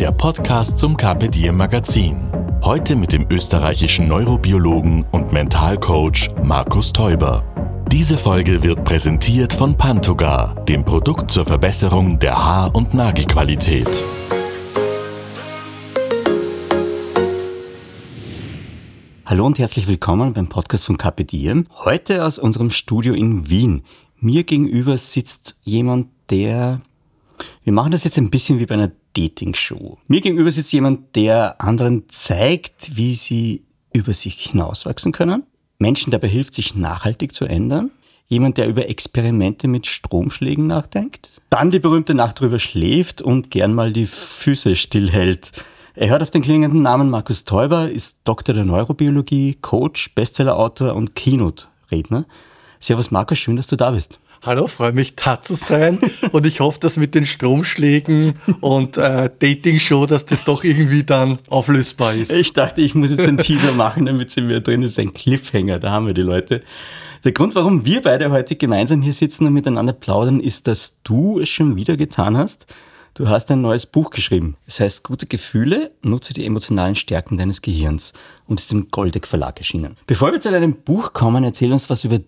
der Podcast zum Diem Magazin. Heute mit dem österreichischen Neurobiologen und Mentalcoach Markus Teuber. Diese Folge wird präsentiert von Pantogar, dem Produkt zur Verbesserung der Haar- und Nagelqualität. Hallo und herzlich willkommen beim Podcast von Diem. Heute aus unserem Studio in Wien. Mir gegenüber sitzt jemand, der... Wir machen das jetzt ein bisschen wie bei einer Dating-Show. Mir gegenüber sitzt jemand, der anderen zeigt, wie sie über sich hinauswachsen können. Menschen dabei hilft, sich nachhaltig zu ändern. Jemand, der über Experimente mit Stromschlägen nachdenkt. Dann die berühmte Nacht drüber schläft und gern mal die Füße stillhält. Er hört auf den klingenden Namen Markus Teuber, ist Doktor der Neurobiologie, Coach, Bestsellerautor und Keynote-Redner. Servus Markus, schön, dass du da bist. Hallo, freue mich da zu sein und ich hoffe, dass mit den Stromschlägen und äh, Dating-Show, dass das doch irgendwie dann auflösbar ist. Ich dachte, ich muss jetzt einen Teaser machen, damit sie mir drin ist. Ein Cliffhanger, da haben wir die Leute. Der Grund, warum wir beide heute gemeinsam hier sitzen und miteinander plaudern, ist, dass du es schon wieder getan hast. Du hast ein neues Buch geschrieben. Es heißt Gute Gefühle, nutze die emotionalen Stärken deines Gehirns und ist im Goldeck Verlag erschienen. Bevor wir zu deinem Buch kommen, erzähl uns was über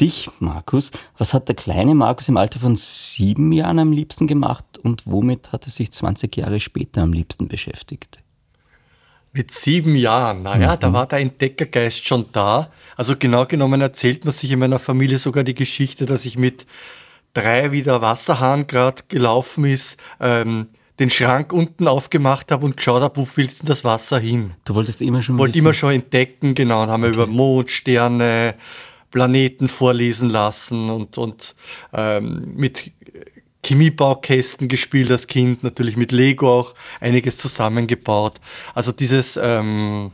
dich, Markus. Was hat der kleine Markus im Alter von sieben Jahren am liebsten gemacht und womit hat er sich 20 Jahre später am liebsten beschäftigt? Mit sieben Jahren, naja, mhm. da war der Entdeckergeist schon da. Also genau genommen erzählt man sich in meiner Familie sogar die Geschichte, dass ich mit drei, wie der Wasserhahn gerade gelaufen ist, ähm, den Schrank unten aufgemacht habe und geschaut habe, wo willst du das Wasser hin? Du wolltest immer schon Wollte immer schon entdecken, genau, und haben okay. wir über Mond, Sterne, Planeten vorlesen lassen und, und ähm, mit Chemiebaukästen gespielt als Kind, natürlich mit Lego auch einiges zusammengebaut. Also dieses ähm,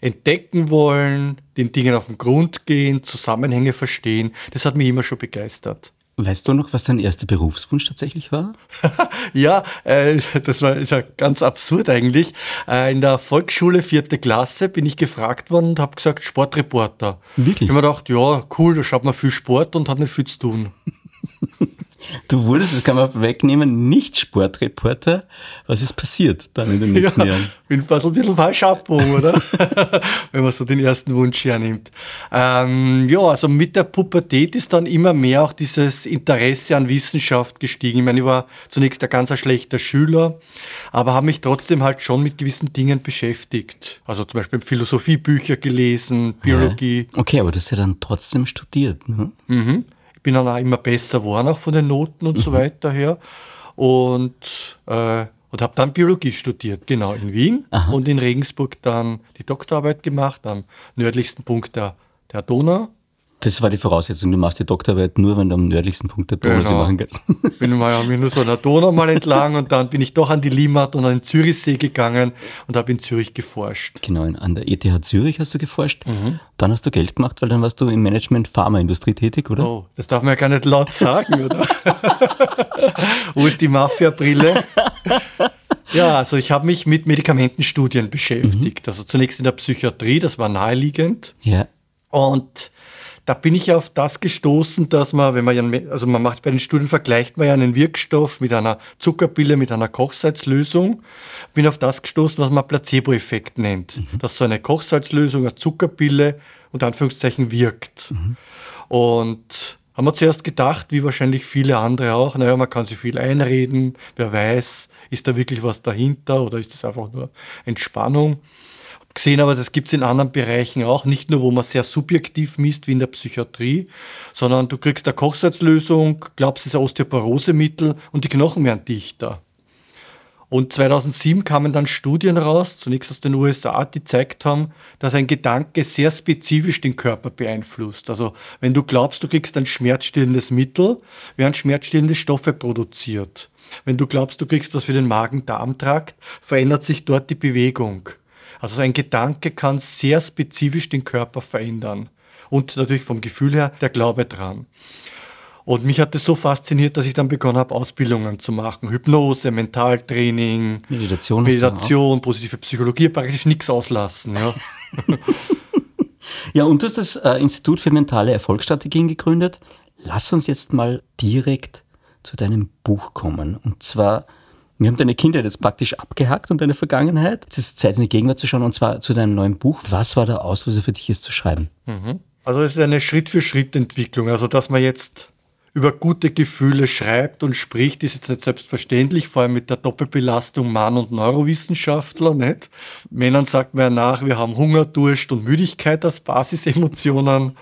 Entdecken wollen, den Dingen auf den Grund gehen, Zusammenhänge verstehen, das hat mich immer schon begeistert. Weißt du noch, was dein erster Berufswunsch tatsächlich war? ja, äh, das war ist ja ganz absurd eigentlich. Äh, in der Volksschule vierte Klasse bin ich gefragt worden und habe gesagt Sportreporter. Wirklich? Ich habe mir gedacht, ja, cool, da schaut man viel Sport und hat nicht viel zu tun. Du wurdest, das kann man wegnehmen, nicht Sportreporter. Was ist passiert dann in den nächsten ja, Jahren? Bin ein bisschen falsch abgebogen, oder? Wenn man so den ersten Wunsch hernimmt. Ähm, ja, also mit der Pubertät ist dann immer mehr auch dieses Interesse an Wissenschaft gestiegen. Ich meine, ich war zunächst ein ganz schlechter Schüler, aber habe mich trotzdem halt schon mit gewissen Dingen beschäftigt. Also zum Beispiel Philosophiebücher gelesen, Biologie. Ja. Okay, aber du hast ja dann trotzdem studiert, ne? Mhm bin dann auch immer besser geworden, auch von den Noten und mhm. so weiter her. Und, äh, und habe dann Biologie studiert, genau, in Wien Aha. und in Regensburg dann die Doktorarbeit gemacht, am nördlichsten Punkt der, der Donau. Das war die Voraussetzung. Du machst die Doktorarbeit nur, wenn du am nördlichsten Punkt der Donau genau. sie machen kannst. Bin mal nur so an der Donau mal entlang und dann bin ich doch an die Limmat und an den Zürichsee gegangen und habe in Zürich geforscht. Genau, an der ETH Zürich hast du geforscht. Mhm. Dann hast du Geld gemacht, weil dann warst du im Management Pharmaindustrie tätig, oder? Oh, das darf man ja gar nicht laut sagen, oder? Wo ist die Mafia-Brille? Ja, also ich habe mich mit Medikamentenstudien beschäftigt. Mhm. Also zunächst in der Psychiatrie, das war naheliegend. Ja. Und da bin ich auf das gestoßen, dass man, wenn man ja, also man macht bei den Studien vergleicht man ja einen Wirkstoff mit einer Zuckerpille, mit einer Kochsalzlösung. Bin auf das gestoßen, was man Placebo-Effekt nennt. Mhm. Dass so eine Kochsalzlösung, eine Zuckerpille unter Anführungszeichen wirkt. Mhm. Und haben wir zuerst gedacht, wie wahrscheinlich viele andere auch, naja, man kann sich viel einreden, wer weiß, ist da wirklich was dahinter oder ist das einfach nur Entspannung? Gesehen, aber das gibt es in anderen Bereichen auch, nicht nur, wo man sehr subjektiv misst, wie in der Psychiatrie, sondern du kriegst eine Kochsalzlösung, glaubst, es ist ein Osteoporosemittel und die Knochen werden dichter. Und 2007 kamen dann Studien raus, zunächst aus den USA, die zeigt haben, dass ein Gedanke sehr spezifisch den Körper beeinflusst. Also wenn du glaubst, du kriegst ein schmerzstillendes Mittel, werden schmerzstillende Stoffe produziert. Wenn du glaubst, du kriegst was für den Magen-Darm-Trakt, verändert sich dort die Bewegung. Also ein Gedanke kann sehr spezifisch den Körper verändern. Und natürlich vom Gefühl her der Glaube dran. Und mich hat das so fasziniert, dass ich dann begonnen habe, Ausbildungen zu machen. Hypnose, Mentaltraining, Meditation, Meditation positive Psychologie, praktisch nichts auslassen. Ja. ja, und du hast das äh, Institut für mentale Erfolgsstrategien gegründet. Lass uns jetzt mal direkt zu deinem Buch kommen. Und zwar, wir haben deine Kindheit jetzt praktisch abgehackt und deine Vergangenheit. Es ist Zeit, in die Gegenwart zu schauen, und zwar zu deinem neuen Buch. Was war der Auslöser für dich, es zu schreiben? Mhm. Also es ist eine Schritt-für-Schritt-Entwicklung. Also dass man jetzt über gute Gefühle schreibt und spricht, ist jetzt nicht selbstverständlich, vor allem mit der Doppelbelastung Mann und Neurowissenschaftler. Nicht? Männern sagt man ja nach, wir haben Hunger, Durst und Müdigkeit als Basisemotionen.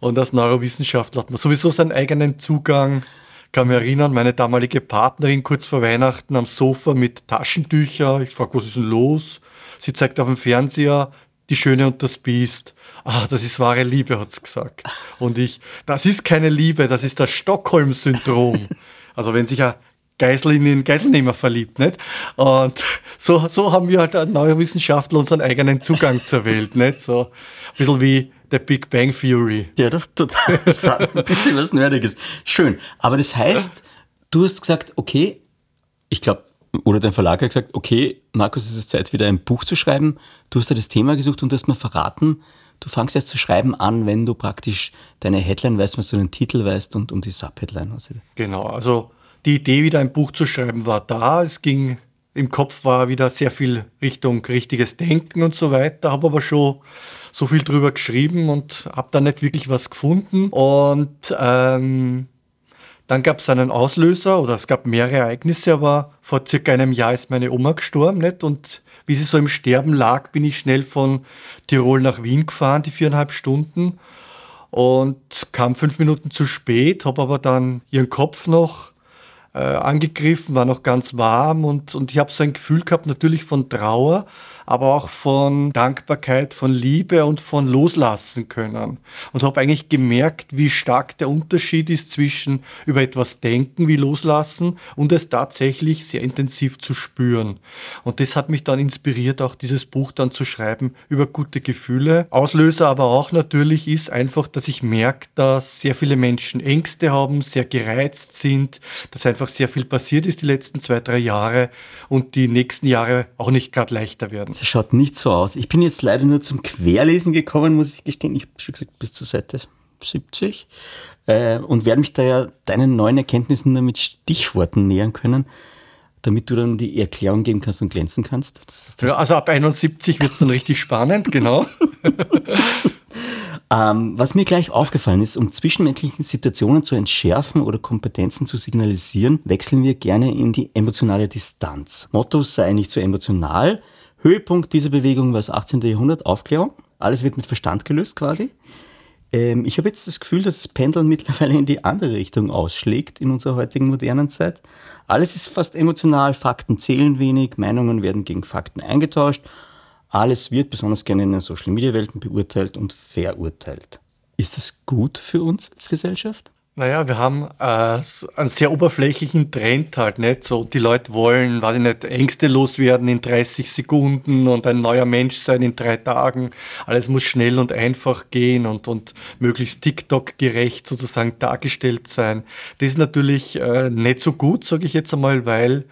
und als Neurowissenschaftler hat man sowieso seinen eigenen Zugang. Ich kann mich erinnern, meine damalige Partnerin kurz vor Weihnachten am Sofa mit Taschentücher. Ich frage, was ist denn los? Sie zeigt auf dem Fernseher die Schöne und das Biest ah, das ist wahre Liebe, hat es gesagt. Und ich, das ist keine Liebe, das ist das Stockholm-Syndrom. Also wenn sich ein Geisel in den Geiselnehmer verliebt, nicht? Und so, so haben wir halt als Neurowissenschaftler unseren eigenen Zugang zur Welt, nicht? So ein bisschen wie der Big Bang Theory. Ja, doch total. ein bisschen was Nerdiges. Schön. Aber das heißt, du hast gesagt, okay, ich glaube, oder dein Verlag hat gesagt, okay, Markus, es ist Zeit, wieder ein Buch zu schreiben. Du hast da das Thema gesucht und hast mir verraten, du fangst erst zu schreiben an, wenn du praktisch deine Headline weißt, wenn du den Titel weißt und, und die Subheadline. Also genau, also die Idee, wieder ein Buch zu schreiben, war da. Es ging, im Kopf war wieder sehr viel Richtung richtiges Denken und so weiter, habe aber schon so viel drüber geschrieben und habe da nicht wirklich was gefunden. Und ähm, dann gab es einen Auslöser oder es gab mehrere Ereignisse, aber vor circa einem Jahr ist meine Oma gestorben nicht? und wie sie so im Sterben lag, bin ich schnell von Tirol nach Wien gefahren, die viereinhalb Stunden und kam fünf Minuten zu spät, habe aber dann ihren Kopf noch äh, angegriffen, war noch ganz warm und, und ich habe so ein Gefühl gehabt, natürlich von Trauer, aber auch von Dankbarkeit, von Liebe und von Loslassen können. Und habe eigentlich gemerkt, wie stark der Unterschied ist zwischen über etwas denken wie loslassen und es tatsächlich sehr intensiv zu spüren. Und das hat mich dann inspiriert, auch dieses Buch dann zu schreiben über gute Gefühle. Auslöser aber auch natürlich ist einfach, dass ich merke, dass sehr viele Menschen Ängste haben, sehr gereizt sind, dass einfach sehr viel passiert ist die letzten zwei, drei Jahre und die nächsten Jahre auch nicht gerade leichter werden. Das schaut nicht so aus. Ich bin jetzt leider nur zum Querlesen gekommen, muss ich gestehen. Ich habe schon gesagt, bis zur Seite 70. Äh, und werde mich da ja deinen neuen Erkenntnissen nur mit Stichworten nähern können, damit du dann die Erklärung geben kannst und glänzen kannst. ja, also ab 71 wird es dann richtig spannend, genau. Ähm, was mir gleich aufgefallen ist, um zwischenmenschlichen Situationen zu entschärfen oder Kompetenzen zu signalisieren, wechseln wir gerne in die emotionale Distanz. Motto sei nicht so emotional, Höhepunkt dieser Bewegung war das 18. Jahrhundert, Aufklärung. Alles wird mit Verstand gelöst quasi. Ähm, ich habe jetzt das Gefühl, dass das Pendeln mittlerweile in die andere Richtung ausschlägt in unserer heutigen modernen Zeit. Alles ist fast emotional, Fakten zählen wenig, Meinungen werden gegen Fakten eingetauscht. Alles wird besonders gerne in den Social-Media-Welten beurteilt und verurteilt. Ist das gut für uns als Gesellschaft? Naja, wir haben äh, einen sehr oberflächlichen Trend halt, nicht? So, die Leute wollen, weiß ich nicht, Ängste loswerden in 30 Sekunden und ein neuer Mensch sein in drei Tagen. Alles muss schnell und einfach gehen und, und möglichst TikTok-gerecht sozusagen dargestellt sein. Das ist natürlich äh, nicht so gut, sage ich jetzt einmal, weil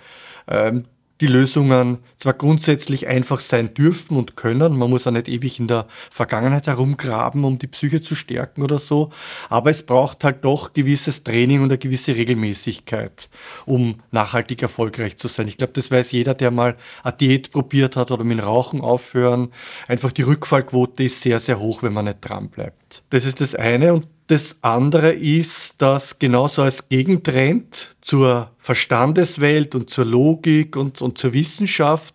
ähm, die Lösungen zwar grundsätzlich einfach sein dürfen und können, man muss auch nicht ewig in der Vergangenheit herumgraben, um die Psyche zu stärken oder so, aber es braucht halt doch gewisses Training und eine gewisse Regelmäßigkeit, um nachhaltig erfolgreich zu sein. Ich glaube, das weiß jeder, der mal eine Diät probiert hat oder mit Rauchen aufhören. Einfach die Rückfallquote ist sehr, sehr hoch, wenn man nicht dran bleibt. Das ist das eine und das andere ist, dass genauso als Gegentrend zur Verstandeswelt und zur Logik und, und zur Wissenschaft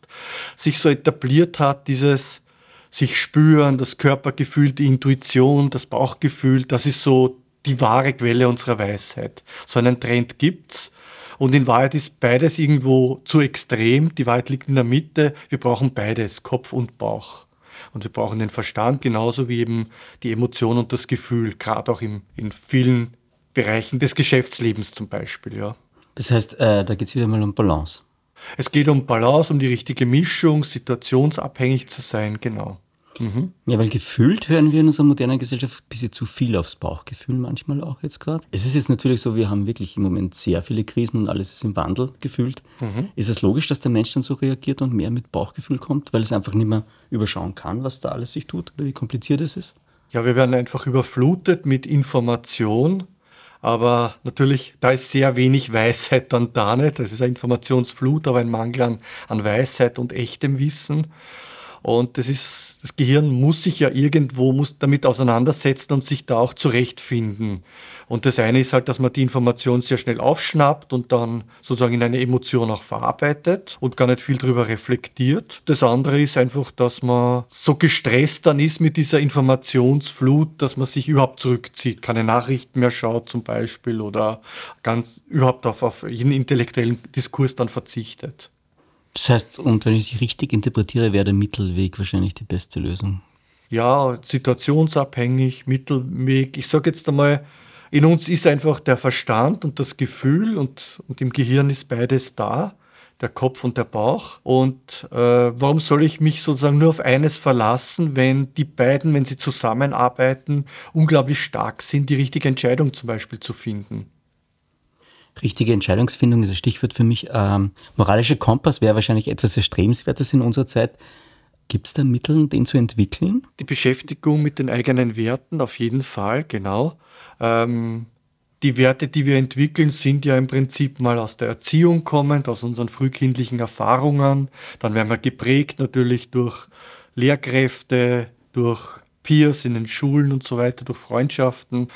sich so etabliert hat, dieses sich spüren, das Körpergefühl, die Intuition, das Bauchgefühl, das ist so die wahre Quelle unserer Weisheit. So einen Trend gibt's. Und in Wahrheit ist beides irgendwo zu extrem. Die Wahrheit liegt in der Mitte. Wir brauchen beides, Kopf und Bauch. Und wir brauchen den Verstand genauso wie eben die Emotion und das Gefühl, gerade auch im, in vielen Bereichen des Geschäftslebens zum Beispiel. Ja. Das heißt, äh, da geht es wieder mal um Balance. Es geht um Balance, um die richtige Mischung, situationsabhängig zu sein, genau. Mhm. Ja, weil gefühlt hören wir in unserer modernen Gesellschaft ein bisschen zu viel aufs Bauchgefühl manchmal auch jetzt gerade. Es ist jetzt natürlich so, wir haben wirklich im Moment sehr viele Krisen und alles ist im Wandel gefühlt. Mhm. Ist es logisch, dass der Mensch dann so reagiert und mehr mit Bauchgefühl kommt, weil es einfach nicht mehr überschauen kann, was da alles sich tut oder wie kompliziert es ist? Ja, wir werden einfach überflutet mit Information. Aber natürlich, da ist sehr wenig Weisheit dann da nicht. Das ist eine Informationsflut, aber ein Mangel an, an Weisheit und echtem Wissen. Und das ist, das Gehirn muss sich ja irgendwo muss damit auseinandersetzen und sich da auch zurechtfinden. Und das eine ist halt, dass man die Information sehr schnell aufschnappt und dann sozusagen in eine Emotion auch verarbeitet und gar nicht viel drüber reflektiert. Das andere ist einfach, dass man so gestresst dann ist mit dieser Informationsflut, dass man sich überhaupt zurückzieht, keine Nachrichten mehr schaut zum Beispiel oder ganz überhaupt auf, auf jeden intellektuellen Diskurs dann verzichtet. Das heißt, und wenn ich dich richtig interpretiere, wäre der Mittelweg wahrscheinlich die beste Lösung. Ja, situationsabhängig, Mittelweg. Ich sage jetzt einmal, in uns ist einfach der Verstand und das Gefühl und, und im Gehirn ist beides da, der Kopf und der Bauch. Und äh, warum soll ich mich sozusagen nur auf eines verlassen, wenn die beiden, wenn sie zusammenarbeiten, unglaublich stark sind, die richtige Entscheidung zum Beispiel zu finden? Richtige Entscheidungsfindung ist ein Stichwort für mich. Ähm, moralischer Kompass wäre wahrscheinlich etwas Erstrebenswertes in unserer Zeit. Gibt es da Mittel, den zu entwickeln? Die Beschäftigung mit den eigenen Werten auf jeden Fall, genau. Ähm, die Werte, die wir entwickeln, sind ja im Prinzip mal aus der Erziehung kommend, aus unseren frühkindlichen Erfahrungen. Dann werden wir geprägt natürlich durch Lehrkräfte, durch Peers in den Schulen und so weiter, durch Freundschaften.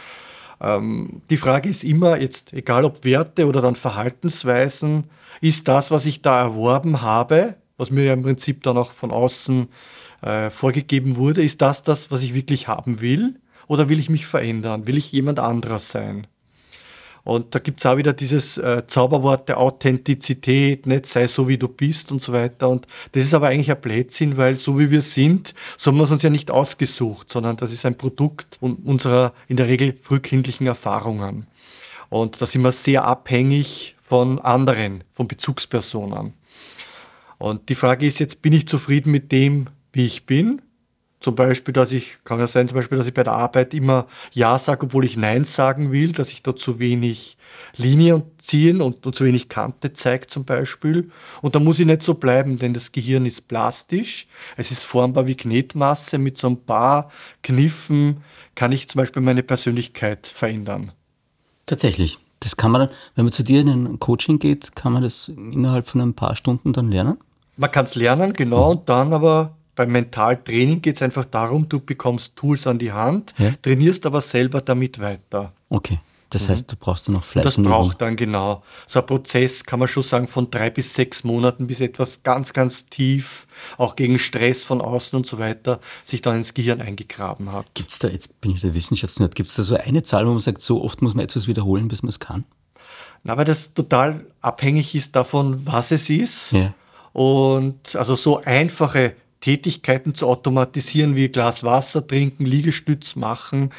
Ähm, die Frage ist immer, jetzt egal ob Werte oder dann Verhaltensweisen, ist das, was ich da erworben habe, was mir ja im Prinzip dann auch von außen äh, vorgegeben wurde, ist das das, was ich wirklich haben will? Oder will ich mich verändern? Will ich jemand anderes sein? Und da gibt es auch wieder dieses äh, Zauberwort der Authentizität, nicht sei so wie du bist und so weiter. Und das ist aber eigentlich ein Blödsinn, weil so wie wir sind, so haben wir es uns ja nicht ausgesucht, sondern das ist ein Produkt unserer in der Regel frühkindlichen Erfahrungen. Und da sind wir sehr abhängig von anderen, von Bezugspersonen. Und die Frage ist jetzt, bin ich zufrieden mit dem, wie ich bin? Zum Beispiel, dass ich, kann ja sein, zum Beispiel, dass ich bei der Arbeit immer Ja sage, obwohl ich Nein sagen will, dass ich da zu wenig Linie ziehen und, und zu wenig Kante zeige zum Beispiel. Und da muss ich nicht so bleiben, denn das Gehirn ist plastisch, es ist formbar wie Knetmasse. Mit so ein paar Kniffen kann ich zum Beispiel meine Persönlichkeit verändern. Tatsächlich. Das kann man dann, wenn man zu dir in ein Coaching geht, kann man das innerhalb von ein paar Stunden dann lernen? Man kann es lernen, genau, und dann aber beim Mentaltraining geht es einfach darum, du bekommst Tools an die Hand, ja. trainierst aber selber damit weiter. Okay. Das mhm. heißt, du brauchst du noch Fleiß. Das braucht dann genau. So ein Prozess kann man schon sagen von drei bis sechs Monaten, bis etwas ganz, ganz tief, auch gegen Stress von außen und so weiter, sich dann ins Gehirn eingegraben hat. Gibt es da, jetzt bin ich der Wissenschaftsnerd, gibt es da so eine Zahl, wo man sagt, so oft muss man etwas wiederholen, bis man es kann? Na, weil das total abhängig ist davon, was es ist. Ja. Und also so einfache Tätigkeiten zu automatisieren, wie Glas Wasser trinken, Liegestütz machen,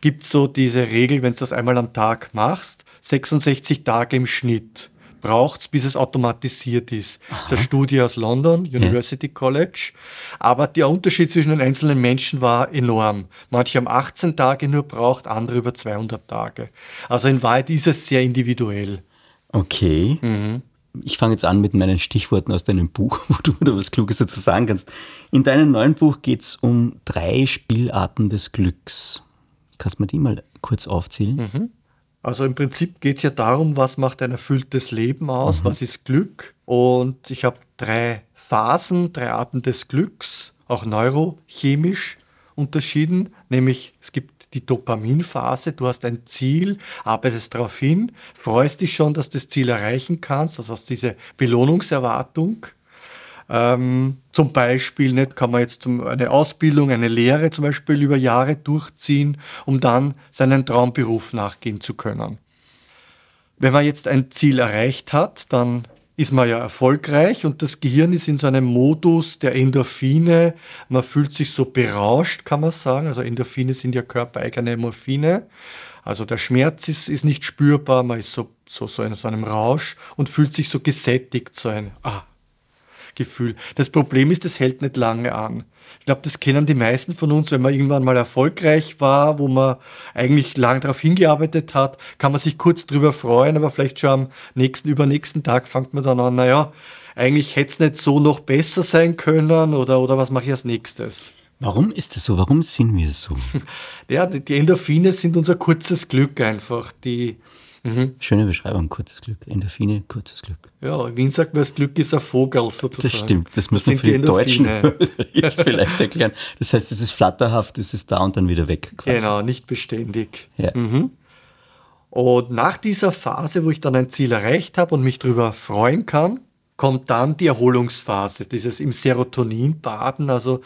gibt so diese Regel, wenn du das einmal am Tag machst, 66 Tage im Schnitt braucht es, bis es automatisiert ist. Aha. Das ist eine Studie aus London, University ja. College. Aber der Unterschied zwischen den einzelnen Menschen war enorm. Manche haben 18 Tage nur braucht, andere über 200 Tage. Also in Wahrheit ist es sehr individuell. Okay. Mhm. Ich fange jetzt an mit meinen Stichworten aus deinem Buch, wo du da was Kluges dazu sagen kannst. In deinem neuen Buch geht es um drei Spielarten des Glücks. Kannst du mir die mal kurz aufzählen? Mhm. Also im Prinzip geht es ja darum, was macht ein erfülltes Leben aus, mhm. was ist Glück. Und ich habe drei Phasen, drei Arten des Glücks, auch neurochemisch unterschieden, nämlich es gibt die Dopaminphase. Du hast ein Ziel, arbeitest darauf hin, freust dich schon, dass du das Ziel erreichen kannst. Also hast diese Belohnungserwartung. Ähm, zum Beispiel nicht, kann man jetzt zum, eine Ausbildung, eine Lehre zum Beispiel über Jahre durchziehen, um dann seinen Traumberuf nachgehen zu können. wenn man jetzt ein Ziel erreicht hat, dann ist man ja erfolgreich und das Gehirn ist in so einem Modus der Endorphine. Man fühlt sich so berauscht, kann man sagen. Also Endorphine sind ja körpereigene Morphine. Also der Schmerz ist, ist nicht spürbar, man ist so, so, so in so einem Rausch und fühlt sich so gesättigt, so ein ah, Gefühl. Das Problem ist, das hält nicht lange an. Ich glaube, das kennen die meisten von uns, wenn man irgendwann mal erfolgreich war, wo man eigentlich lang darauf hingearbeitet hat, kann man sich kurz drüber freuen, aber vielleicht schon am nächsten, übernächsten Tag fängt man dann an, naja, eigentlich hätte es nicht so noch besser sein können oder, oder was mache ich als nächstes? Warum ist das so? Warum sind wir so? ja, die Endorphine sind unser kurzes Glück einfach. Die, mhm. Schöne Beschreibung, kurzes Glück. Endorphine, kurzes Glück. Ja, in Wien sagt man, das Glück ist ein Vogel sozusagen. Das stimmt, das muss man für die, die Deutschen jetzt vielleicht erklären. Das heißt, es ist flatterhaft, es ist da und dann wieder weg. Quasi. Genau, nicht beständig. Ja. Mhm. Und nach dieser Phase, wo ich dann ein Ziel erreicht habe und mich darüber freuen kann, kommt dann die Erholungsphase, dieses im Serotonin baden, also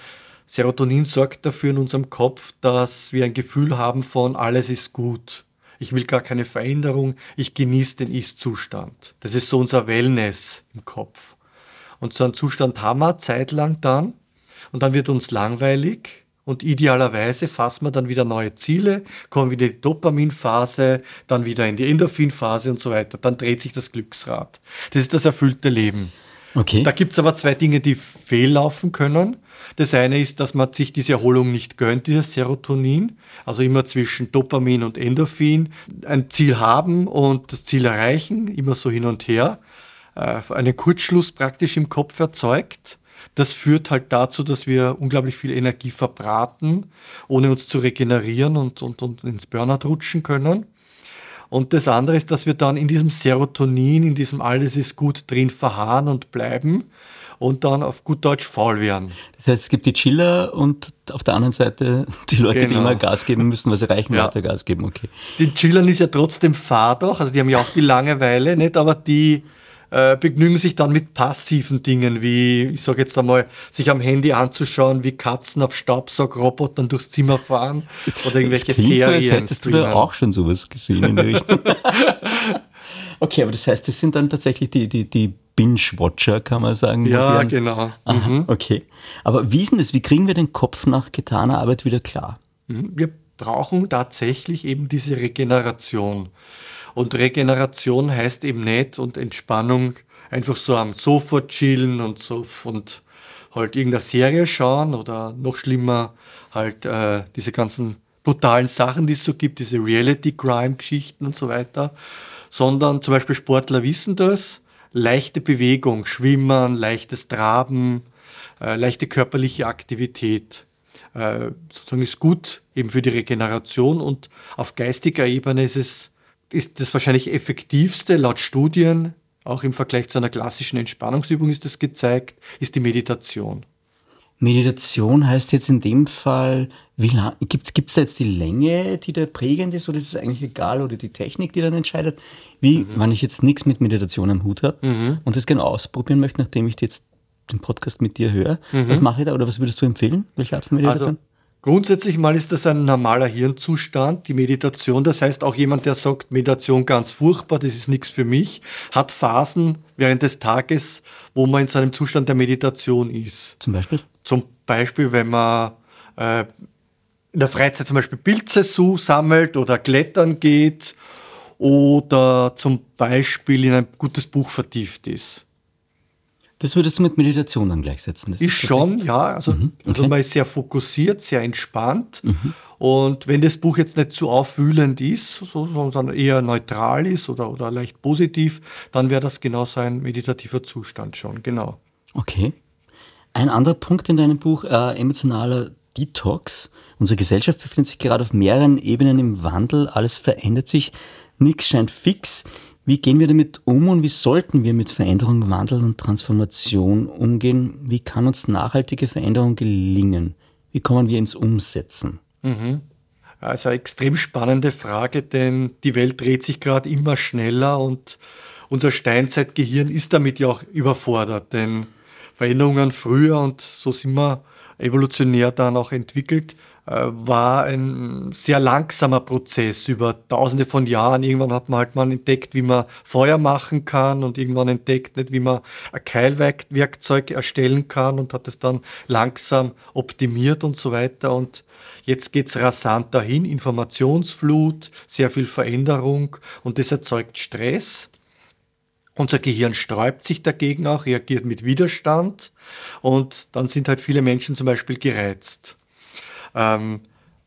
Serotonin sorgt dafür in unserem Kopf, dass wir ein Gefühl haben von alles ist gut. Ich will gar keine Veränderung, ich genieße den Ist-Zustand. Das ist so unser Wellness im Kopf. Und so einen Zustand haben wir zeitlang dann und dann wird uns langweilig und idealerweise fassen wir dann wieder neue Ziele, kommen wieder in die Dopaminphase, dann wieder in die Endorphinphase und so weiter. Dann dreht sich das Glücksrad. Das ist das erfüllte Leben. Okay. Da gibt es aber zwei Dinge, die fehllaufen können. Das eine ist, dass man sich diese Erholung nicht gönnt, dieses Serotonin, also immer zwischen Dopamin und Endorphin, ein Ziel haben und das Ziel erreichen, immer so hin und her, äh, einen Kurzschluss praktisch im Kopf erzeugt. Das führt halt dazu, dass wir unglaublich viel Energie verbraten, ohne uns zu regenerieren und, und, und ins Burnout rutschen können. Und das andere ist, dass wir dann in diesem Serotonin, in diesem Alles ist gut drin verharren und bleiben und dann auf gut Deutsch faul werden. Das heißt, es gibt die Chiller und auf der anderen Seite die Leute, genau. die immer Gas geben müssen, was erreichen, ja. weiter Gas geben, okay. Die Chillern ist ja trotzdem Fahrt auch, also die haben ja auch die Langeweile, nicht? Aber die äh, begnügen sich dann mit passiven Dingen, wie, ich sage jetzt einmal, sich am Handy anzuschauen, wie Katzen auf Staubsaugrobotern durchs Zimmer fahren oder irgendwelche das Serien. So, als hättest du da auch schon sowas gesehen in der Richtung. okay, aber das heißt, das sind dann tatsächlich die, die, die Binge-Watcher, kann man sagen. Ja, modern. genau. Aha, mhm. Okay. Aber wie ist denn das? Wie kriegen wir den Kopf nach getaner Arbeit wieder klar? Mhm. Wir brauchen tatsächlich eben diese Regeneration. Und Regeneration heißt eben nicht und Entspannung einfach so am Sofa chillen und so und halt irgendeine Serie schauen oder noch schlimmer halt äh, diese ganzen brutalen Sachen, die es so gibt, diese Reality-Crime-Geschichten und so weiter, sondern zum Beispiel Sportler wissen das, leichte Bewegung, Schwimmen, leichtes Traben, äh, leichte körperliche Aktivität äh, sozusagen ist gut eben für die Regeneration und auf geistiger Ebene ist es ist das wahrscheinlich effektivste laut Studien, auch im Vergleich zu einer klassischen Entspannungsübung ist das gezeigt, ist die Meditation. Meditation heißt jetzt in dem Fall, wie lang, gibt es da jetzt die Länge, die da prägend ist, oder ist es eigentlich egal, oder die Technik, die dann entscheidet? Wie, mhm. wenn ich jetzt nichts mit Meditation am Hut habe mhm. und das genau ausprobieren möchte, nachdem ich jetzt den Podcast mit dir höre, mhm. was mache ich da, oder was würdest du empfehlen? Welche Art von Meditation? Also, grundsätzlich mal ist das ein normaler Hirnzustand, die Meditation. Das heißt, auch jemand, der sagt, Meditation ganz furchtbar, das ist nichts für mich, hat Phasen während des Tages, wo man in so einem Zustand der Meditation ist. Zum Beispiel? Zum Beispiel, wenn man äh, in der Freizeit zum Beispiel Pilze sammelt oder klettern geht oder zum Beispiel in ein gutes Buch vertieft ist. Das würdest du mit Meditation dann gleichsetzen? Das ist, ist schon, ja. Also, mhm, also okay. also man ist sehr fokussiert, sehr entspannt. Mhm. Und wenn das Buch jetzt nicht zu aufwühlend ist, sondern eher neutral ist oder, oder leicht positiv, dann wäre das genau so ein meditativer Zustand schon, genau. Okay. Ein anderer Punkt in deinem Buch, äh, emotionaler Detox. Unsere Gesellschaft befindet sich gerade auf mehreren Ebenen im Wandel. Alles verändert sich. Nichts scheint fix. Wie gehen wir damit um und wie sollten wir mit Veränderung, Wandel und Transformation umgehen? Wie kann uns nachhaltige Veränderung gelingen? Wie kommen wir ins Umsetzen? Mhm. Also eine extrem spannende Frage, denn die Welt dreht sich gerade immer schneller und unser Steinzeitgehirn ist damit ja auch überfordert, denn Veränderungen früher und so sind wir evolutionär dann auch entwickelt, äh, war ein sehr langsamer Prozess über tausende von Jahren. Irgendwann hat man halt mal entdeckt, wie man Feuer machen kann und irgendwann entdeckt nicht, wie man ein Keilwerkzeug erstellen kann und hat es dann langsam optimiert und so weiter. Und jetzt geht es rasant dahin, Informationsflut, sehr viel Veränderung und das erzeugt Stress. Unser Gehirn sträubt sich dagegen auch, reagiert mit Widerstand und dann sind halt viele Menschen zum Beispiel gereizt. Ähm,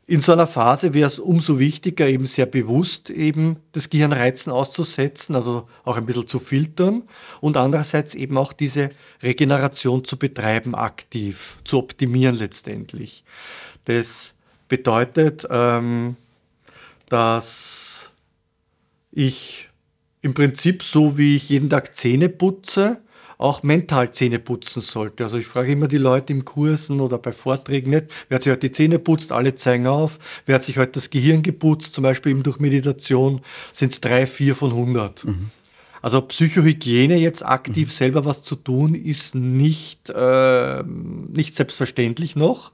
in so einer Phase wäre es umso wichtiger, eben sehr bewusst eben das Gehirnreizen auszusetzen, also auch ein bisschen zu filtern und andererseits eben auch diese Regeneration zu betreiben, aktiv, zu optimieren letztendlich. Das bedeutet, ähm, dass ich im Prinzip so wie ich jeden Tag Zähne putze, auch mental Zähne putzen sollte. Also ich frage immer die Leute im Kursen oder bei Vorträgen nicht, wer hat sich heute die Zähne putzt, alle zeigen auf, wer hat sich heute das Gehirn geputzt, zum Beispiel eben durch Meditation, sind es drei, vier von hundert. Mhm. Also Psychohygiene jetzt aktiv mhm. selber was zu tun, ist nicht, äh, nicht selbstverständlich noch.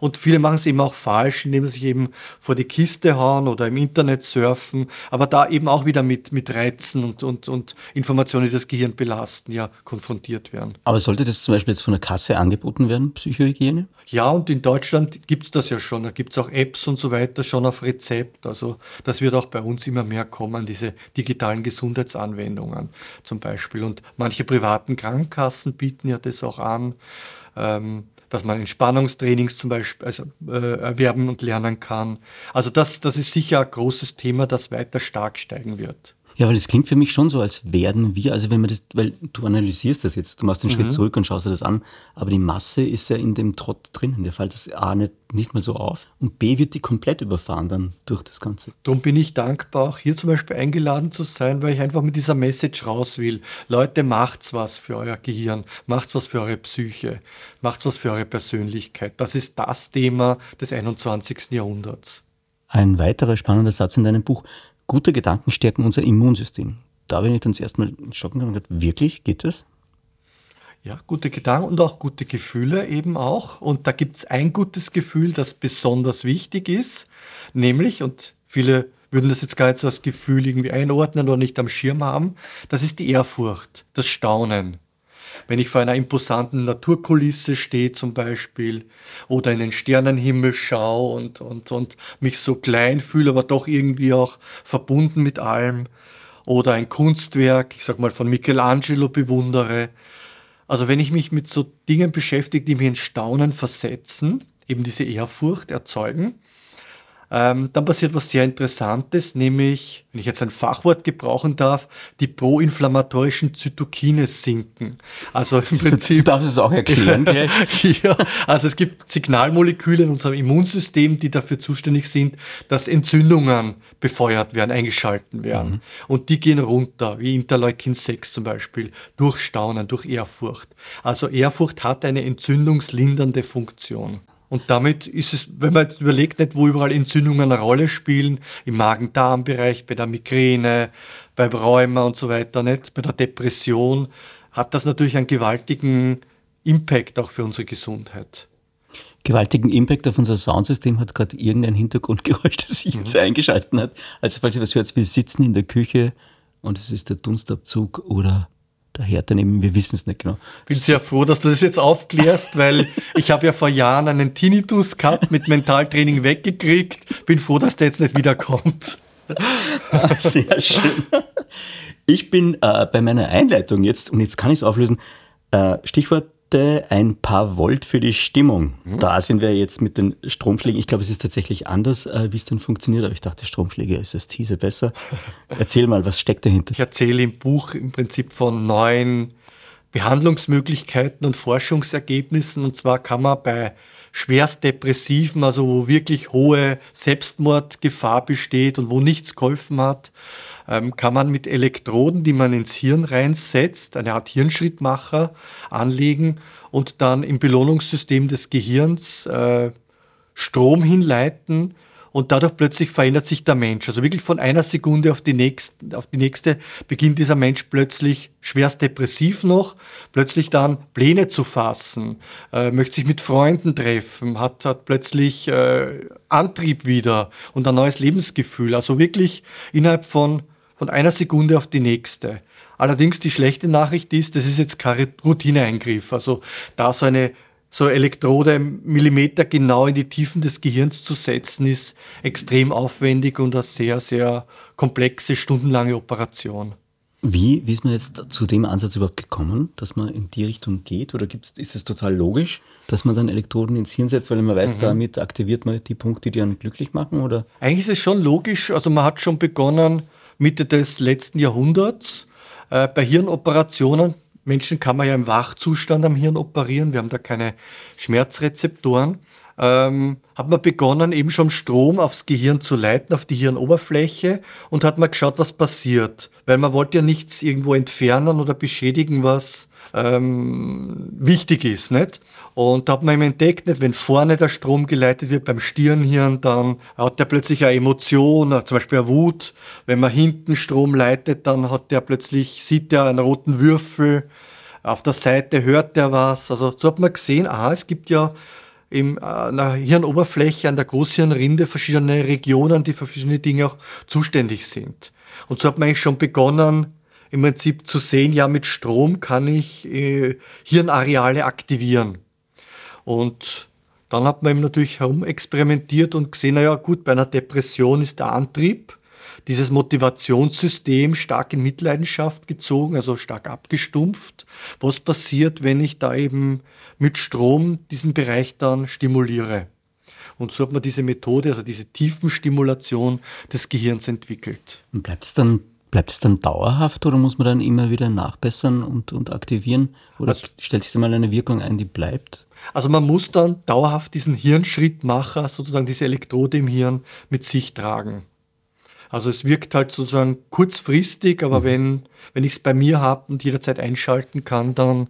Und viele machen es eben auch falsch, indem sie sich eben vor die Kiste hauen oder im Internet surfen, aber da eben auch wieder mit, mit Reizen und, und, und Informationen, die das Gehirn belasten, ja, konfrontiert werden. Aber sollte das zum Beispiel jetzt von der Kasse angeboten werden, Psychohygiene? Ja, und in Deutschland gibt es das ja schon. Da gibt es auch Apps und so weiter schon auf Rezept. Also das wird auch bei uns immer mehr kommen, diese digitalen Gesundheitsanwendungen zum Beispiel. Und manche privaten Krankenkassen bieten ja das auch an. Ähm, dass man Entspannungstrainings zum Beispiel also, äh, erwerben und lernen kann. Also das, das ist sicher ein großes Thema, das weiter stark steigen wird. Ja, weil es klingt für mich schon so, als werden wir, also wenn man das, weil du analysierst das jetzt, du machst den mhm. Schritt zurück und schaust dir das an, aber die Masse ist ja in dem Trott drinnen, der fällt das A nicht, nicht mal so auf und B wird die komplett überfahren dann durch das Ganze. Darum bin ich dankbar, auch hier zum Beispiel eingeladen zu sein, weil ich einfach mit dieser Message raus will. Leute, macht's was für euer Gehirn, macht's was für eure Psyche, macht's was für eure Persönlichkeit. Das ist das Thema des 21. Jahrhunderts. Ein weiterer spannender Satz in deinem Buch. Gute Gedanken stärken unser Immunsystem. Da bin ich dann zuerst mal schocken und gedacht, wirklich, geht das? Ja, gute Gedanken und auch gute Gefühle eben auch. Und da gibt es ein gutes Gefühl, das besonders wichtig ist, nämlich, und viele würden das jetzt gar nicht so als Gefühl irgendwie einordnen oder nicht am Schirm haben, das ist die Ehrfurcht, das Staunen wenn ich vor einer imposanten Naturkulisse stehe zum Beispiel oder in den Sternenhimmel schaue und, und, und mich so klein fühle, aber doch irgendwie auch verbunden mit allem oder ein Kunstwerk, ich sag mal von Michelangelo bewundere. Also wenn ich mich mit so Dingen beschäftige, die mich in Staunen versetzen, eben diese Ehrfurcht erzeugen, ähm, dann passiert was sehr Interessantes, nämlich, wenn ich jetzt ein Fachwort gebrauchen darf, die proinflammatorischen Zytokine sinken. Also im Prinzip. Du darfst es auch erklären, gell? ja, also es gibt Signalmoleküle in unserem Immunsystem, die dafür zuständig sind, dass Entzündungen befeuert werden, eingeschalten werden. Mhm. Und die gehen runter, wie Interleukin 6 zum Beispiel, durch Staunen, durch Ehrfurcht. Also Ehrfurcht hat eine entzündungslindernde Funktion. Und damit ist es, wenn man jetzt überlegt, nicht, wo überall Entzündungen eine Rolle spielen, im Magen-Darm-Bereich, bei der Migräne, beim Rheuma und so weiter, nicht, bei der Depression, hat das natürlich einen gewaltigen Impact auch für unsere Gesundheit. Gewaltigen Impact auf unser Soundsystem hat gerade irgendein Hintergrundgeräusch, das sich jetzt mhm. eingeschalten hat. Also falls ihr was hört, wir sitzen in der Küche und es ist der Dunstabzug oder Härte nehmen, wir wissen es nicht genau. Bin sehr froh, dass du das jetzt aufklärst, weil ich habe ja vor Jahren einen Tinnitus gehabt, mit Mentaltraining weggekriegt. Bin froh, dass der jetzt nicht wiederkommt. Sehr schön. Ich bin äh, bei meiner Einleitung jetzt, und jetzt kann ich es auflösen, äh, Stichwort ein paar Volt für die Stimmung. Mhm. Da sind wir jetzt mit den Stromschlägen. Ich glaube, es ist tatsächlich anders, äh, wie es dann funktioniert. Aber ich dachte, Stromschläge ist das Teaser besser. Erzähl mal, was steckt dahinter? Ich erzähle im Buch im Prinzip von neuen Behandlungsmöglichkeiten und Forschungsergebnissen. Und zwar kann man bei schwerst depressiven, also wo wirklich hohe Selbstmordgefahr besteht und wo nichts geholfen hat, ähm, kann man mit Elektroden, die man ins Hirn reinsetzt, eine Art Hirnschrittmacher anlegen und dann im Belohnungssystem des Gehirns äh, Strom hinleiten und dadurch plötzlich verändert sich der Mensch. Also wirklich von einer Sekunde auf die nächste, auf die nächste beginnt dieser Mensch plötzlich schwerst depressiv noch, plötzlich dann Pläne zu fassen, äh, möchte sich mit Freunden treffen, hat, hat plötzlich äh, Antrieb wieder und ein neues Lebensgefühl. Also wirklich innerhalb von, von einer Sekunde auf die nächste. Allerdings die schlechte Nachricht ist, das ist jetzt kein Routineeingriff. Also da so eine so Elektrode Millimeter genau in die Tiefen des Gehirns zu setzen, ist extrem aufwendig und eine sehr, sehr komplexe, stundenlange Operation. Wie, wie ist man jetzt zu dem Ansatz überhaupt gekommen, dass man in die Richtung geht? Oder gibt's, ist es total logisch, dass man dann Elektroden ins Hirn setzt, weil man weiß, mhm. damit aktiviert man die Punkte, die einen glücklich machen? Oder? Eigentlich ist es schon logisch. Also man hat schon begonnen, Mitte des letzten Jahrhunderts, äh, bei Hirnoperationen Menschen kann man ja im Wachzustand am Hirn operieren. Wir haben da keine Schmerzrezeptoren. Ähm, hat man begonnen, eben schon Strom aufs Gehirn zu leiten, auf die Hirnoberfläche und hat man geschaut, was passiert. Weil man wollte ja nichts irgendwo entfernen oder beschädigen, was ähm, wichtig ist. Nicht? Und da hat man eben entdeckt, nicht, wenn vorne der Strom geleitet wird beim Stirnhirn, dann hat der plötzlich eine Emotion, zum Beispiel eine Wut. Wenn man hinten Strom leitet, dann hat der plötzlich, sieht er einen roten Würfel. Auf der Seite hört der was. Also so hat man gesehen, aha, es gibt ja in einer Hirnoberfläche, an der Großhirnrinde verschiedene Regionen, die für verschiedene Dinge auch zuständig sind. Und so hat man eigentlich schon begonnen, im Prinzip zu sehen, ja, mit Strom kann ich äh, Hirnareale aktivieren. Und dann hat man eben natürlich herumexperimentiert und gesehen, naja, gut, bei einer Depression ist der Antrieb, dieses Motivationssystem stark in Mitleidenschaft gezogen, also stark abgestumpft. Was passiert, wenn ich da eben mit Strom diesen Bereich dann stimuliere? Und so hat man diese Methode, also diese Tiefenstimulation des Gehirns entwickelt. Und bleibt es dann Bleibt es dann dauerhaft oder muss man dann immer wieder nachbessern und, und aktivieren? Oder also, stellt sich da mal eine Wirkung ein, die bleibt? Also man muss dann dauerhaft diesen Hirnschrittmacher, sozusagen diese Elektrode im Hirn, mit sich tragen. Also es wirkt halt sozusagen kurzfristig, aber mhm. wenn, wenn ich es bei mir habe und jederzeit einschalten kann, dann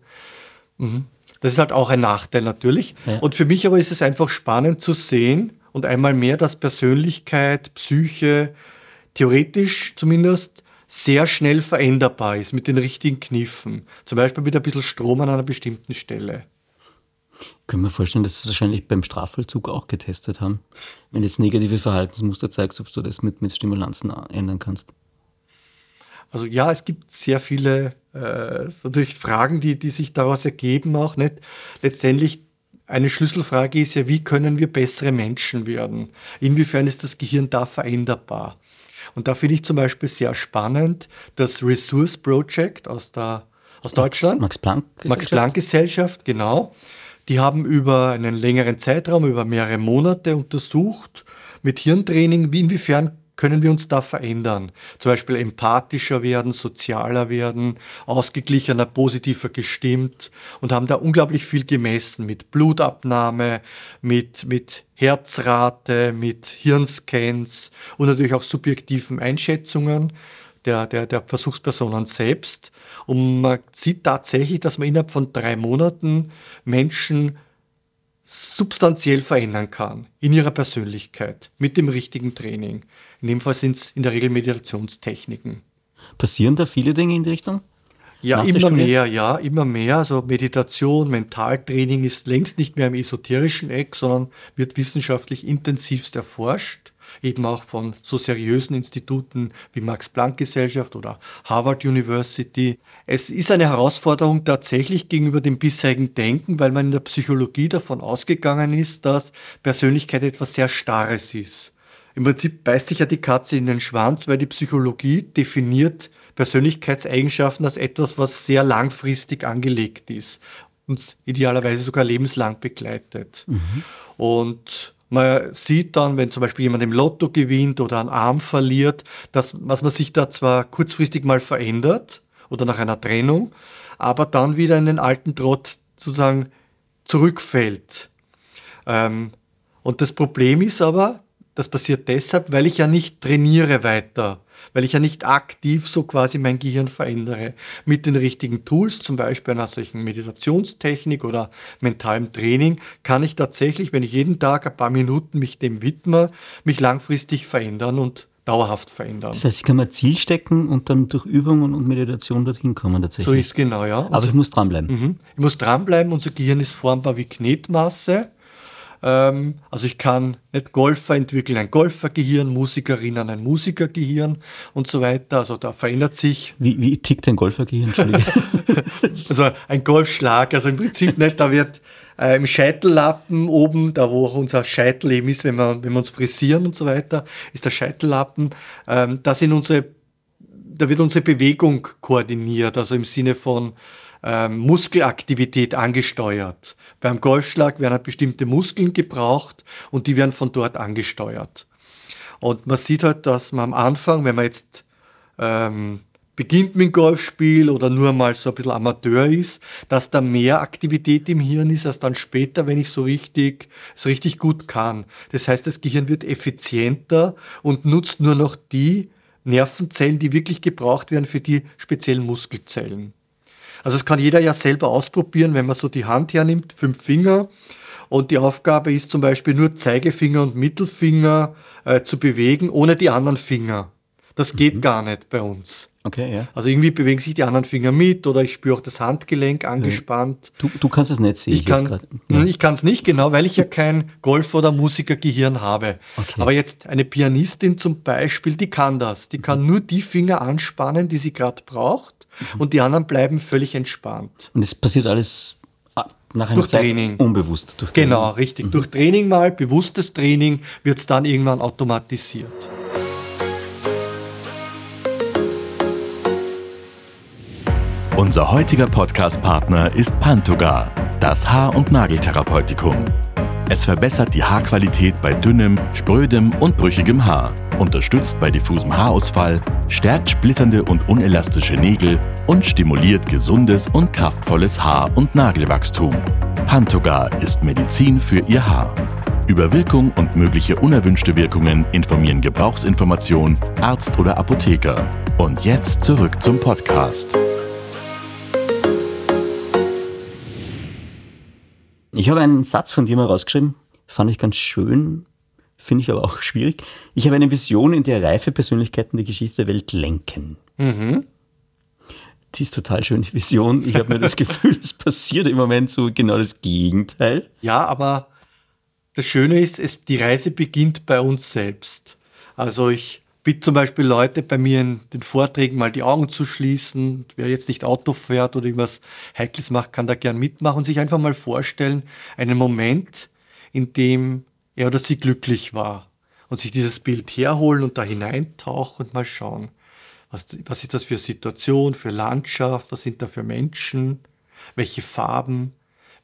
mh. das ist halt auch ein Nachteil natürlich. Ja. Und für mich aber ist es einfach spannend zu sehen und einmal mehr, dass Persönlichkeit, Psyche theoretisch zumindest sehr schnell veränderbar ist mit den richtigen Kniffen. Zum Beispiel mit ein bisschen Strom an einer bestimmten Stelle. Können wir vorstellen, dass Sie es wahrscheinlich beim Strafvollzug auch getestet haben? Wenn du jetzt negative Verhaltensmuster zeigst, ob du das mit, mit Stimulanzen ändern kannst? Also ja, es gibt sehr viele äh, natürlich Fragen, die, die sich daraus ergeben auch nicht. Letztendlich eine Schlüsselfrage ist ja, wie können wir bessere Menschen werden? Inwiefern ist das Gehirn da veränderbar? Und da finde ich zum Beispiel sehr spannend das Resource Project aus, der, aus Deutschland. Max Planck Gesellschaft. Max Planck Gesellschaft, genau. Die haben über einen längeren Zeitraum, über mehrere Monate untersucht mit Hirntraining, wie inwiefern können wir uns da verändern? Zum Beispiel empathischer werden, sozialer werden, ausgeglichener, positiver gestimmt und haben da unglaublich viel gemessen mit Blutabnahme, mit, mit Herzrate, mit Hirnscans und natürlich auch subjektiven Einschätzungen der, der, der Versuchspersonen selbst. Und man sieht tatsächlich, dass man innerhalb von drei Monaten Menschen substanziell verändern kann in ihrer Persönlichkeit mit dem richtigen Training. In dem Fall sind es in der Regel Meditationstechniken. Passieren da viele Dinge in die Richtung? Ja, immer mehr, ja, immer mehr. Also Meditation, Mentaltraining ist längst nicht mehr im esoterischen Eck, sondern wird wissenschaftlich intensivst erforscht eben auch von so seriösen Instituten wie Max Planck Gesellschaft oder Harvard University. Es ist eine Herausforderung tatsächlich gegenüber dem bisherigen Denken, weil man in der Psychologie davon ausgegangen ist, dass Persönlichkeit etwas sehr Starres ist. Im Prinzip beißt sich ja die Katze in den Schwanz, weil die Psychologie definiert Persönlichkeitseigenschaften als etwas, was sehr langfristig angelegt ist und idealerweise sogar lebenslang begleitet. Mhm. Und man sieht dann, wenn zum Beispiel jemand im Lotto gewinnt oder einen Arm verliert, dass was man sich da zwar kurzfristig mal verändert oder nach einer Trennung, aber dann wieder in den alten Trott sozusagen zurückfällt. Ähm, und das Problem ist aber, das passiert deshalb, weil ich ja nicht trainiere weiter, weil ich ja nicht aktiv so quasi mein Gehirn verändere. Mit den richtigen Tools, zum Beispiel einer solchen Meditationstechnik oder mentalem Training, kann ich tatsächlich, wenn ich jeden Tag ein paar Minuten mich dem widme, mich langfristig verändern und dauerhaft verändern. Das heißt, ich kann mir ein Ziel stecken und dann durch Übungen und Meditation dorthin kommen tatsächlich. So ist genau, ja. Aber ich muss dranbleiben. Mhm. Ich muss dranbleiben, unser Gehirn ist formbar wie Knetmasse. Ähm, also ich kann nicht Golfer entwickeln, ein Golfergehirn, Musikerinnen ein Musikergehirn und so weiter. Also da verändert sich. Wie, wie tickt ein Golfergehirn? also ein Golfschlag, also im Prinzip nicht, da wird äh, im Scheitellappen oben, da wo auch unser Scheitel eben ist, wenn wir, wenn wir uns frisieren und so weiter, ist der Scheitellappen. Ähm, da sind unsere, da wird unsere Bewegung koordiniert, also im Sinne von ähm, Muskelaktivität angesteuert. Beim Golfschlag werden halt bestimmte Muskeln gebraucht und die werden von dort angesteuert. Und man sieht halt, dass man am Anfang, wenn man jetzt ähm, beginnt mit dem Golfspiel oder nur mal so ein bisschen Amateur ist, dass da mehr Aktivität im Hirn ist, als dann später, wenn ich so richtig, so richtig gut kann. Das heißt, das Gehirn wird effizienter und nutzt nur noch die Nervenzellen, die wirklich gebraucht werden für die speziellen Muskelzellen. Also das kann jeder ja selber ausprobieren, wenn man so die Hand hernimmt, fünf Finger. Und die Aufgabe ist zum Beispiel nur Zeigefinger und Mittelfinger äh, zu bewegen, ohne die anderen Finger. Das geht mhm. gar nicht bei uns. Okay, ja. Also irgendwie bewegen sich die anderen Finger mit oder ich spüre auch das Handgelenk angespannt. Du, du kannst es nicht sehen. Ich, kann, ja. Hm, ich kann es nicht, genau, weil ich ja kein Golf- oder Musikergehirn habe. Okay. Aber jetzt eine Pianistin zum Beispiel, die kann das. Die kann mhm. nur die Finger anspannen, die sie gerade braucht. Und die anderen bleiben völlig entspannt. Und es passiert alles ah, nach einem durch Zeit Training. unbewusst. Durch Training. Genau, richtig. Mhm. Durch Training mal, bewusstes Training, wird es dann irgendwann automatisiert. Unser heutiger Podcast-Partner ist Pantogar, das Haar- und Nageltherapeutikum. Es verbessert die Haarqualität bei dünnem, sprödem und brüchigem Haar, unterstützt bei diffusem Haarausfall, stärkt splitternde und unelastische Nägel und stimuliert gesundes und kraftvolles Haar- und Nagelwachstum. Pantogar ist Medizin für Ihr Haar. Über Wirkung und mögliche unerwünschte Wirkungen informieren Gebrauchsinformation, Arzt oder Apotheker. Und jetzt zurück zum Podcast. Ich habe einen Satz von dir mal rausgeschrieben, fand ich ganz schön, finde ich aber auch schwierig. Ich habe eine Vision, in der reife Persönlichkeiten die Geschichte der Welt lenken. Mhm. Die ist total schöne Vision. Ich habe mir das Gefühl, es passiert im Moment so genau das Gegenteil. Ja, aber das Schöne ist, es, die Reise beginnt bei uns selbst. Also ich bitte zum Beispiel Leute bei mir in den Vorträgen mal die Augen zu schließen. Wer jetzt nicht Auto fährt oder irgendwas Heikles macht, kann da gern mitmachen und sich einfach mal vorstellen, einen Moment, in dem er oder sie glücklich war und sich dieses Bild herholen und da hineintauchen und mal schauen, was, was ist das für Situation, für Landschaft, was sind da für Menschen, welche Farben,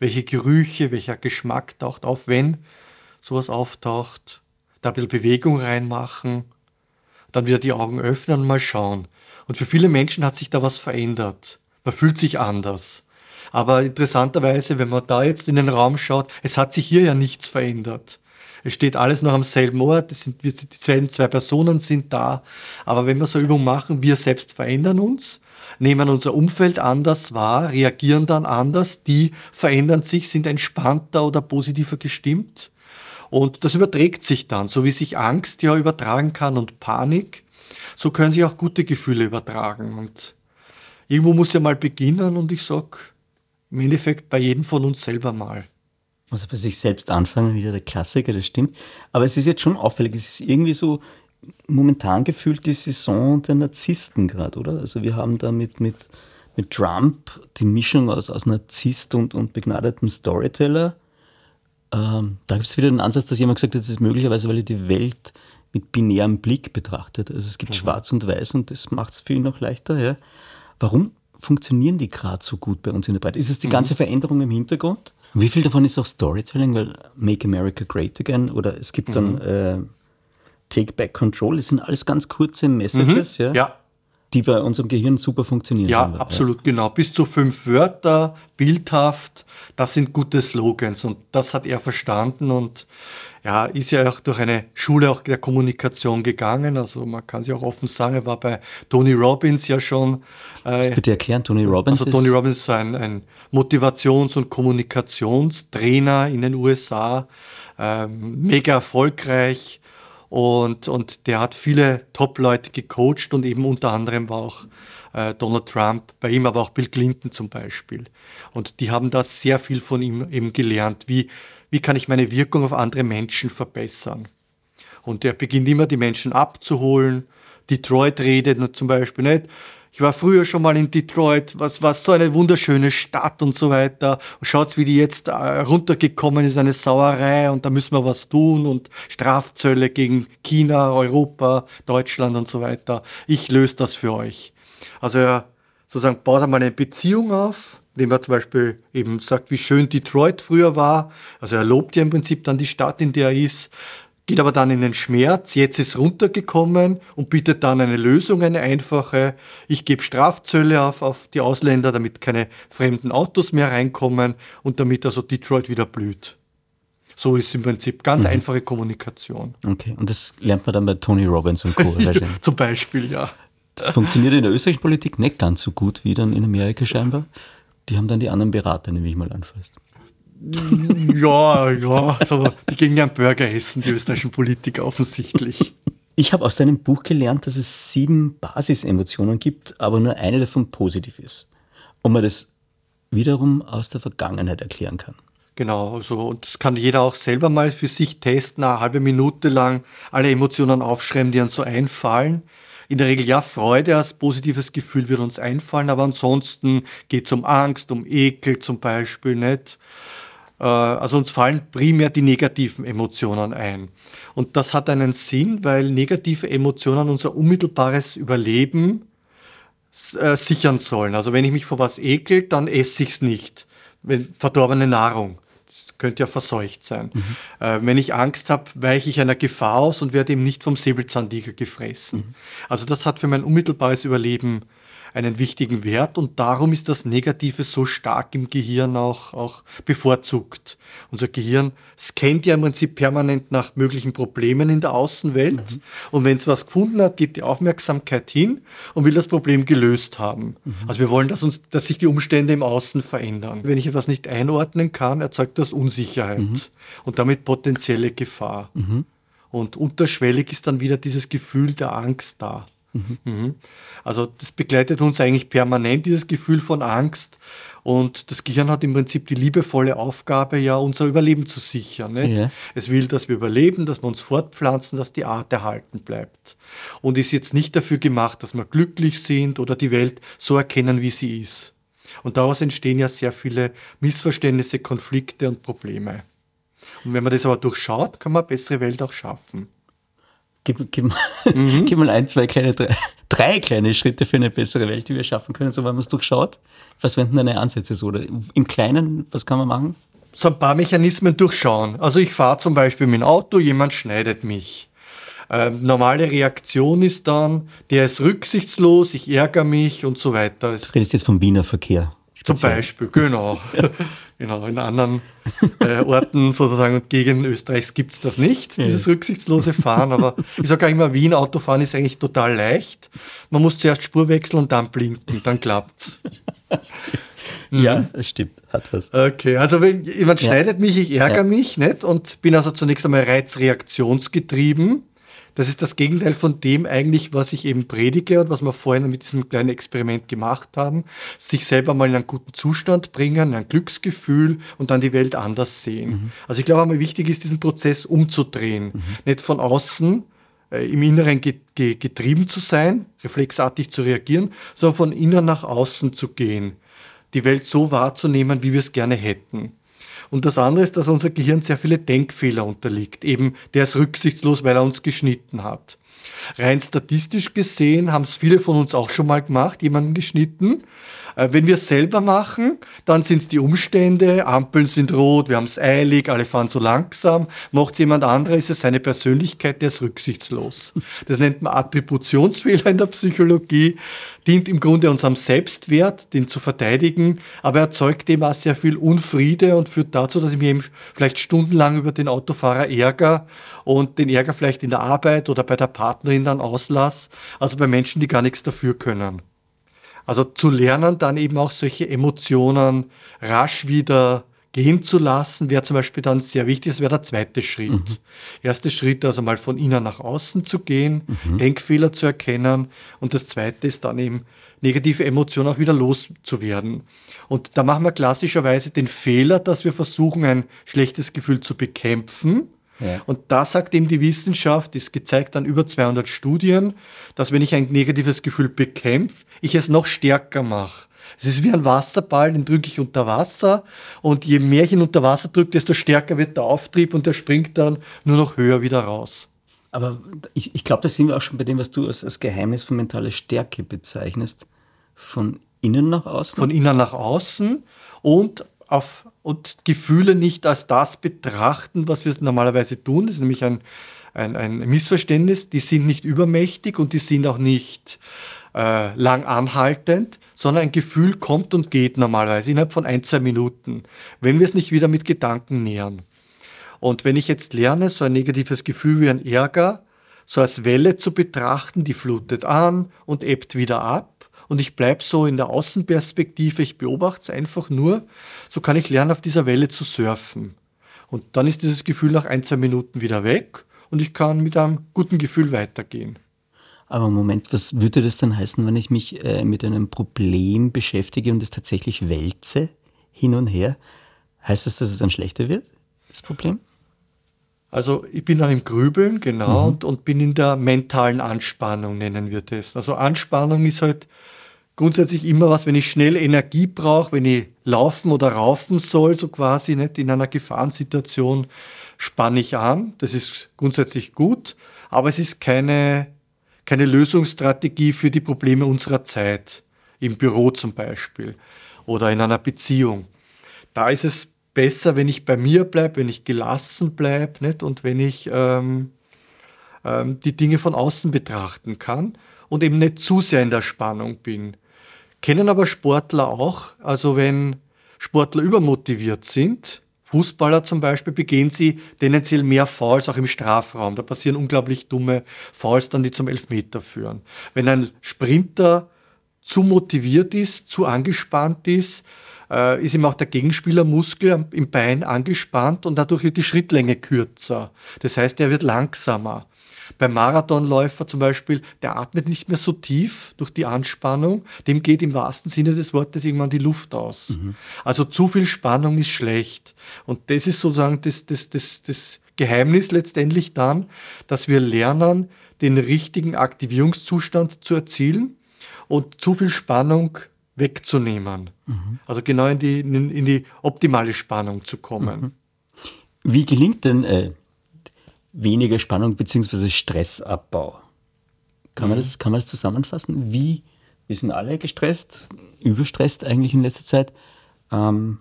welche Gerüche, welcher Geschmack taucht auf, wenn sowas auftaucht, da ein bisschen Bewegung reinmachen dann wieder die Augen öffnen und mal schauen. Und für viele Menschen hat sich da was verändert. Man fühlt sich anders. Aber interessanterweise, wenn man da jetzt in den Raum schaut, es hat sich hier ja nichts verändert. Es steht alles noch am selben Ort, es sind, die zwei, zwei Personen sind da. Aber wenn wir so Übungen machen, wir selbst verändern uns, nehmen unser Umfeld anders wahr, reagieren dann anders, die verändern sich, sind entspannter oder positiver gestimmt. Und das überträgt sich dann, so wie sich Angst ja übertragen kann und Panik, so können sich auch gute Gefühle übertragen. Und irgendwo muss ja mal beginnen und ich sage, im Endeffekt bei jedem von uns selber mal. Also bei sich selbst anfangen, wieder der Klassiker, das stimmt. Aber es ist jetzt schon auffällig, es ist irgendwie so momentan gefühlt die Saison der Narzissten gerade, oder? Also wir haben da mit, mit, mit Trump die Mischung aus, aus Narzisst und, und begnadetem Storyteller ähm, da gibt es wieder den Ansatz, dass jemand gesagt hat, das ist möglicherweise, weil er die Welt mit binärem Blick betrachtet. Also es gibt mhm. Schwarz und Weiß und das macht es viel noch leichter. Ja. Warum funktionieren die gerade so gut bei uns in der Breite? Ist es die mhm. ganze Veränderung im Hintergrund? Wie viel davon ist auch Storytelling? Weil Make America Great Again oder es gibt dann mhm. äh, Take Back Control, das sind alles ganz kurze Messages. Mhm. Ja. ja. Die bei unserem Gehirn super funktionieren. Ja, scheinbar. absolut, ja. genau. Bis zu fünf Wörter, bildhaft, das sind gute Slogans und das hat er verstanden und ja, ist ja auch durch eine Schule auch der Kommunikation gegangen. Also man kann sich auch offen sagen, er war bei Tony Robbins ja schon. Äh, bitte erklären, Tony Robbins. Also Tony Robbins ist ein, ein Motivations- und Kommunikationstrainer in den USA, ähm, mega erfolgreich und, und der hat viele Top-Leute gecoacht und eben unter anderem war auch äh, Donald Trump bei ihm, aber auch Bill Clinton zum Beispiel. Und die haben da sehr viel von ihm eben gelernt. Wie, wie kann ich meine Wirkung auf andere Menschen verbessern? Und er beginnt immer, die Menschen abzuholen. Detroit redet zum Beispiel nicht ich war früher schon mal in Detroit, was war so eine wunderschöne Stadt und so weiter. Und schaut, wie die jetzt äh, runtergekommen ist, eine Sauerei und da müssen wir was tun und Strafzölle gegen China, Europa, Deutschland und so weiter. Ich löse das für euch. Also er sozusagen baut einmal eine Beziehung auf, indem er zum Beispiel eben sagt, wie schön Detroit früher war. Also er lobt ja im Prinzip dann die Stadt, in der er ist geht aber dann in den Schmerz, jetzt ist runtergekommen und bietet dann eine Lösung, eine einfache. Ich gebe Strafzölle auf, auf die Ausländer, damit keine fremden Autos mehr reinkommen und damit also Detroit wieder blüht. So ist im Prinzip ganz mhm. einfache Kommunikation. Okay, und das lernt man dann bei Tony Robbins und Co. Zum Beispiel, ja. Das funktioniert in der österreichischen Politik nicht ganz so gut wie dann in Amerika scheinbar. Die haben dann die anderen Berater, nehme ich mal an, fast. Ja, ja, so, die gehen ja Burger essen, die österreichischen Politiker offensichtlich. Ich habe aus deinem Buch gelernt, dass es sieben Basisemotionen gibt, aber nur eine davon positiv ist. Und man das wiederum aus der Vergangenheit erklären kann. Genau, also, und das kann jeder auch selber mal für sich testen, eine halbe Minute lang alle Emotionen aufschreiben, die uns so einfallen. In der Regel ja, Freude als positives Gefühl wird uns einfallen, aber ansonsten geht es um Angst, um Ekel zum Beispiel nicht. Äh, also uns fallen primär die negativen Emotionen ein. Und das hat einen Sinn, weil negative Emotionen unser unmittelbares Überleben äh, sichern sollen. Also wenn ich mich vor was ekel, dann esse ich es nicht. Wenn, verdorbene Nahrung. Das könnte ja verseucht sein. Mhm. Äh, wenn ich Angst habe, weiche ich einer Gefahr aus und werde eben nicht vom Säbelzahntiger gefressen. Mhm. Also das hat für mein unmittelbares Überleben einen wichtigen Wert und darum ist das Negative so stark im Gehirn auch, auch bevorzugt. Unser Gehirn scannt ja im Prinzip permanent nach möglichen Problemen in der Außenwelt mhm. und wenn es was gefunden hat, geht die Aufmerksamkeit hin und will das Problem gelöst haben. Mhm. Also wir wollen, dass, uns, dass sich die Umstände im Außen verändern. Wenn ich etwas nicht einordnen kann, erzeugt das Unsicherheit mhm. und damit potenzielle Gefahr. Mhm. Und unterschwellig ist dann wieder dieses Gefühl der Angst da. Mhm. Also das begleitet uns eigentlich permanent, dieses Gefühl von Angst. Und das Gehirn hat im Prinzip die liebevolle Aufgabe, ja unser Überleben zu sichern. Ja. Es will, dass wir überleben, dass wir uns fortpflanzen, dass die Art erhalten bleibt. Und ist jetzt nicht dafür gemacht, dass wir glücklich sind oder die Welt so erkennen, wie sie ist. Und daraus entstehen ja sehr viele Missverständnisse, Konflikte und Probleme. Und wenn man das aber durchschaut, kann man eine bessere Welt auch schaffen. Gib, gib, mhm. gib mal ein, zwei kleine, drei, drei, kleine Schritte für eine bessere Welt, die wir schaffen können, so wenn man es durchschaut. Was wären deine Ansätze so? Oder im Kleinen, was kann man machen? So ein paar Mechanismen durchschauen. Also ich fahre zum Beispiel mit dem Auto, jemand schneidet mich. Ähm, normale Reaktion ist dann, der ist rücksichtslos, ich ärgere mich und so weiter. Du redest jetzt vom Wiener Verkehr. Zum Beispiel, genau. genau. In anderen äh, Orten sozusagen und Gegenden Österreichs gibt es das nicht, dieses ja. rücksichtslose Fahren. Aber ich sage auch immer, Wien Autofahren ist eigentlich total leicht. Man muss zuerst Spur wechseln und dann blinken, dann klappt's. Ja, das stimmt, hat was. Okay, also wenn jemand schneidet mich, ich ärgere ja. mich nicht und bin also zunächst einmal reizreaktionsgetrieben. Das ist das Gegenteil von dem eigentlich, was ich eben predige und was wir vorhin mit diesem kleinen Experiment gemacht haben. Sich selber mal in einen guten Zustand bringen, ein Glücksgefühl und dann die Welt anders sehen. Mhm. Also ich glaube, einmal wichtig ist, diesen Prozess umzudrehen. Mhm. Nicht von außen äh, im Inneren getrieben zu sein, reflexartig zu reagieren, sondern von innen nach außen zu gehen. Die Welt so wahrzunehmen, wie wir es gerne hätten. Und das andere ist, dass unser Gehirn sehr viele Denkfehler unterliegt. Eben, der ist rücksichtslos, weil er uns geschnitten hat. Rein statistisch gesehen haben es viele von uns auch schon mal gemacht, jemanden geschnitten. Äh, wenn wir es selber machen, dann sind es die Umstände, Ampeln sind rot, wir haben es eilig, alle fahren so langsam. Macht jemand anderer, ist es seine Persönlichkeit, der ist rücksichtslos. Das nennt man Attributionsfehler in der Psychologie, dient im Grunde unserem Selbstwert, den zu verteidigen, aber erzeugt eben auch sehr viel Unfriede und führt dazu, dass ich mich eben vielleicht stundenlang über den Autofahrer ärgere und den Ärger vielleicht in der Arbeit oder bei der Partnerin dann auslasse, also bei Menschen, die gar nichts dafür können. Also zu lernen, dann eben auch solche Emotionen rasch wieder gehen zu lassen, wäre zum Beispiel dann sehr wichtig, das wäre der zweite Schritt. Mhm. Erster Schritt, also mal von innen nach außen zu gehen, mhm. Denkfehler zu erkennen und das zweite ist dann eben negative Emotionen auch wieder loszuwerden. Und da machen wir klassischerweise den Fehler, dass wir versuchen, ein schlechtes Gefühl zu bekämpfen und da sagt eben die Wissenschaft, ist gezeigt an über 200 Studien, dass wenn ich ein negatives Gefühl bekämpfe, ich es noch stärker mache. Es ist wie ein Wasserball, den drücke ich unter Wasser und je mehr ich ihn unter Wasser drücke, desto stärker wird der Auftrieb und der springt dann nur noch höher wieder raus. Aber ich, ich glaube, da sind wir auch schon bei dem, was du als, als Geheimnis von mentaler Stärke bezeichnest. Von innen nach außen? Von innen nach außen und auf und Gefühle nicht als das betrachten, was wir normalerweise tun. Das ist nämlich ein, ein, ein Missverständnis. Die sind nicht übermächtig und die sind auch nicht äh, lang anhaltend, sondern ein Gefühl kommt und geht normalerweise innerhalb von ein, zwei Minuten, wenn wir es nicht wieder mit Gedanken nähern. Und wenn ich jetzt lerne, so ein negatives Gefühl wie ein Ärger, so als Welle zu betrachten, die flutet an und ebbt wieder ab, und ich bleibe so in der Außenperspektive, ich beobachte es einfach nur, so kann ich lernen, auf dieser Welle zu surfen. Und dann ist dieses Gefühl nach ein, zwei Minuten wieder weg und ich kann mit einem guten Gefühl weitergehen. Aber Moment, was würde das dann heißen, wenn ich mich äh, mit einem Problem beschäftige und es tatsächlich wälze hin und her? Heißt das, dass es dann schlechter wird, das Problem? Also ich bin dann im Grübeln, genau, mhm. und, und bin in der mentalen Anspannung, nennen wir das. Also Anspannung ist halt grundsätzlich immer was, wenn ich schnell Energie brauche, wenn ich laufen oder raufen soll, so quasi nicht in einer Gefahrensituation, spanne ich an. Das ist grundsätzlich gut, aber es ist keine, keine Lösungsstrategie für die Probleme unserer Zeit, im Büro zum Beispiel oder in einer Beziehung. Da ist es besser, wenn ich bei mir bleibe, wenn ich gelassen bleibe und wenn ich ähm, ähm, die Dinge von außen betrachten kann und eben nicht zu sehr in der Spannung bin. Kennen aber Sportler auch, also wenn Sportler übermotiviert sind, Fußballer zum Beispiel, begehen sie tendenziell mehr Fouls auch im Strafraum. Da passieren unglaublich dumme Fouls dann, die zum Elfmeter führen. Wenn ein Sprinter zu motiviert ist, zu angespannt ist, äh, ist ihm auch der Gegenspielermuskel im Bein angespannt und dadurch wird die Schrittlänge kürzer. Das heißt, er wird langsamer. Beim Marathonläufer zum Beispiel, der atmet nicht mehr so tief durch die Anspannung, dem geht im wahrsten Sinne des Wortes irgendwann die Luft aus. Mhm. Also zu viel Spannung ist schlecht. Und das ist sozusagen das, das, das, das Geheimnis letztendlich dann, dass wir lernen, den richtigen Aktivierungszustand zu erzielen und zu viel Spannung wegzunehmen. Mhm. Also genau in die, in, in, die optimale Spannung zu kommen. Mhm. Wie gelingt denn äh, weniger Spannung bzw. Stressabbau? Kann, man mhm. das, kann man das zusammenfassen? Wie, wir sind alle gestresst, überstresst eigentlich in letzter Zeit. Ähm,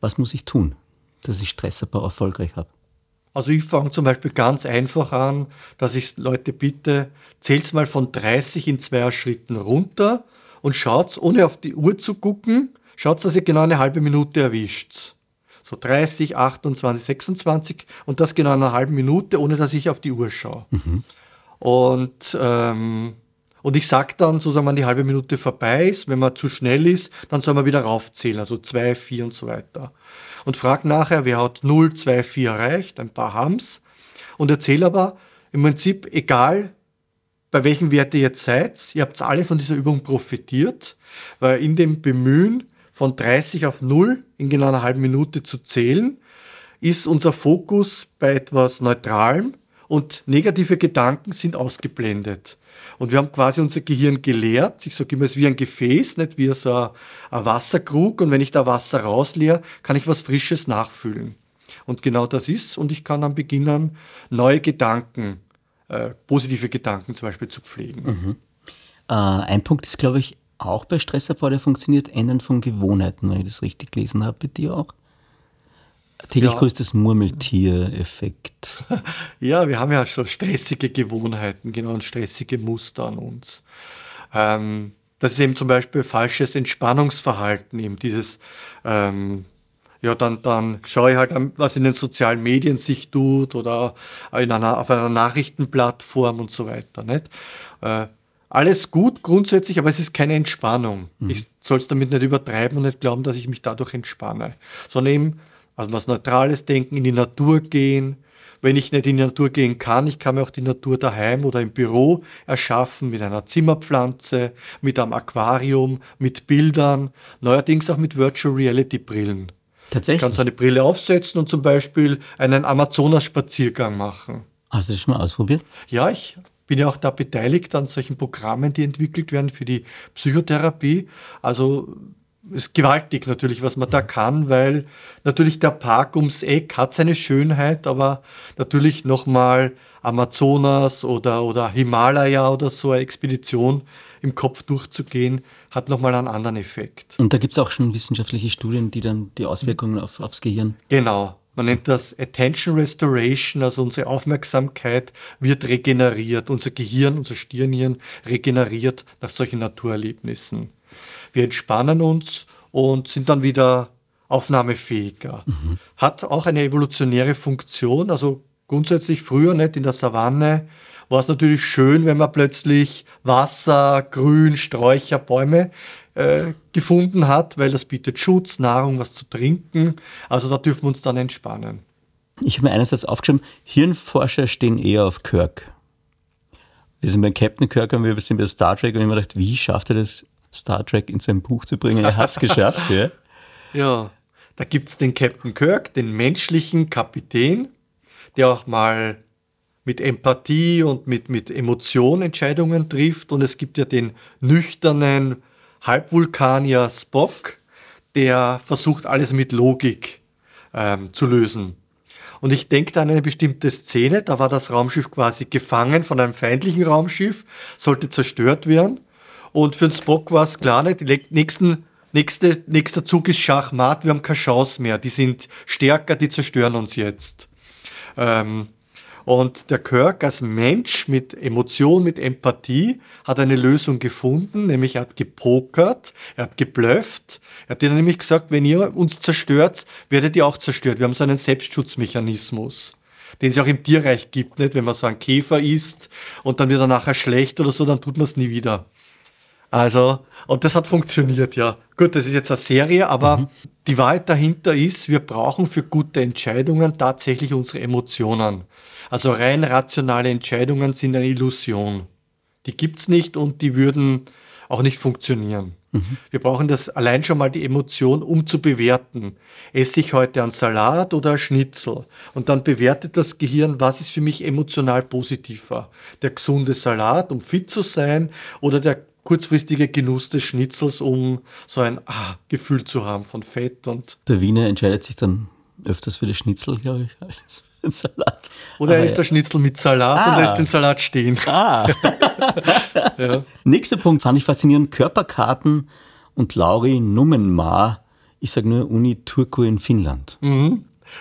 was muss ich tun, dass ich Stressabbau erfolgreich habe? Also ich fange zum Beispiel ganz einfach an, dass ich Leute bitte, zählt mal von 30 in zwei Schritten runter und schaut, ohne auf die Uhr zu gucken, schaut, dass ihr genau eine halbe Minute erwischt. So 30, 28, 26 und das genau in einer halben Minute, ohne dass ich auf die Uhr schaue. Mhm. Und, ähm, und ich sage dann, sozusagen, wenn die halbe Minute vorbei ist, wenn man zu schnell ist, dann soll man wieder raufzählen, also 2, 4 und so weiter. Und frage nachher, wer hat 0, 2, 4 erreicht, ein paar haben's. Und erzähle aber im Prinzip, egal bei welchem Wert ihr jetzt seid. Ihr habt alle von dieser Übung profitiert, weil in dem Bemühen von 30 auf 0 in genau einer halben Minute zu zählen, ist unser Fokus bei etwas Neutralem und negative Gedanken sind ausgeblendet. Und wir haben quasi unser Gehirn geleert. Ich sage immer, es ist wie ein Gefäß, nicht wie so ein, ein Wasserkrug. Und wenn ich da Wasser rausleere, kann ich was Frisches nachfüllen. Und genau das ist. Und ich kann dann beginnen, neue Gedanken äh, positive Gedanken zum Beispiel zu pflegen. Mhm. Äh, ein Punkt ist, glaube ich, auch bei Stressabbau, der funktioniert, Ändern von Gewohnheiten, wenn ich das richtig gelesen habe, bei dir auch. Täglich Ja. größtes Murmeltier-Effekt. Ja, wir haben ja schon stressige Gewohnheiten, genau, und stressige Muster an uns. Ähm, das ist eben zum Beispiel falsches Entspannungsverhalten, eben dieses, ähm, ja, dann, dann schaue ich halt, an, was in den sozialen Medien sich tut oder in einer, auf einer Nachrichtenplattform und so weiter. Nicht? Äh, alles gut grundsätzlich, aber es ist keine Entspannung. Ich soll es damit nicht übertreiben und nicht glauben, dass ich mich dadurch entspanne, sondern eben also was Neutrales denken, in die Natur gehen. Wenn ich nicht in die Natur gehen kann, ich kann mir auch die Natur daheim oder im Büro erschaffen mit einer Zimmerpflanze, mit einem Aquarium, mit Bildern, neuerdings auch mit Virtual Reality Brillen. Ich Tatsächlich. kann so eine Brille aufsetzen und zum Beispiel einen Amazonas-Spaziergang machen. Hast du das schon mal ausprobiert? Ja, ich bin ja auch da beteiligt an solchen Programmen, die entwickelt werden für die Psychotherapie. Also ist gewaltig natürlich, was man da kann, weil natürlich der Park ums Eck hat seine Schönheit, aber natürlich nochmal Amazonas oder, oder Himalaya oder so eine Expedition im Kopf durchzugehen, hat nochmal einen anderen Effekt. Und da gibt es auch schon wissenschaftliche Studien, die dann die Auswirkungen auf, aufs Gehirn. Genau. Man nennt das Attention Restoration, also unsere Aufmerksamkeit wird regeneriert, unser Gehirn, unser Stirnhirn regeneriert nach solchen Naturerlebnissen. Wir entspannen uns und sind dann wieder aufnahmefähiger. Hat auch eine evolutionäre Funktion, also grundsätzlich früher nicht in der Savanne war es natürlich schön, wenn man plötzlich Wasser, Grün, Sträucher, Bäume äh, gefunden hat, weil das bietet Schutz, Nahrung, was zu trinken. Also da dürfen wir uns dann entspannen. Ich habe mir einerseits aufgeschrieben, Hirnforscher stehen eher auf Kirk. Wir sind bei Captain Kirk und wir sind bei Star Trek und ich habe mir gedacht, wie schafft er das, Star Trek in sein Buch zu bringen? Er hat es geschafft, ja. Ja, da gibt es den Captain Kirk, den menschlichen Kapitän, der auch mal mit Empathie und mit, mit Emotion Entscheidungen trifft. Und es gibt ja den nüchternen Halbvulkanier Spock, der versucht, alles mit Logik ähm, zu lösen. Und ich denke da an eine bestimmte Szene, da war das Raumschiff quasi gefangen von einem feindlichen Raumschiff, sollte zerstört werden. Und für den Spock war es klar, nicht, die nächsten, nächste, nächster Zug ist Schachmat, wir haben keine Chance mehr, die sind stärker, die zerstören uns jetzt. Ähm, und der Kirk als Mensch mit Emotion, mit Empathie hat eine Lösung gefunden, nämlich er hat gepokert, er hat geblufft. Er hat ihnen nämlich gesagt, wenn ihr uns zerstört, werdet ihr auch zerstört. Wir haben so einen Selbstschutzmechanismus, den es auch im Tierreich gibt. Nicht? Wenn man so einen Käfer isst und dann wird er nachher schlecht oder so, dann tut man es nie wieder. Also, und das hat funktioniert, ja. Gut, das ist jetzt eine Serie, aber die Wahrheit dahinter ist, wir brauchen für gute Entscheidungen tatsächlich unsere Emotionen. Also rein rationale Entscheidungen sind eine Illusion. Die gibt's nicht und die würden auch nicht funktionieren. Wir brauchen das allein schon mal die Emotion, um zu bewerten. Esse ich heute einen Salat oder ein Schnitzel? Und dann bewertet das Gehirn, was ist für mich emotional positiver? Der gesunde Salat, um fit zu sein, oder der kurzfristige Genuss des Schnitzels, um so ein ah, Gefühl zu haben von Fett und Der Wiener entscheidet sich dann öfters für das Schnitzel, glaube ich, als für den Salat. oder er Aber isst der Schnitzel mit Salat Ah. und lässt den Salat stehen. Nächster Punkt fand ich faszinierend: Körperkarten und Lauri Nummenmaa. Ich sage nur Uni Turku in Finnland.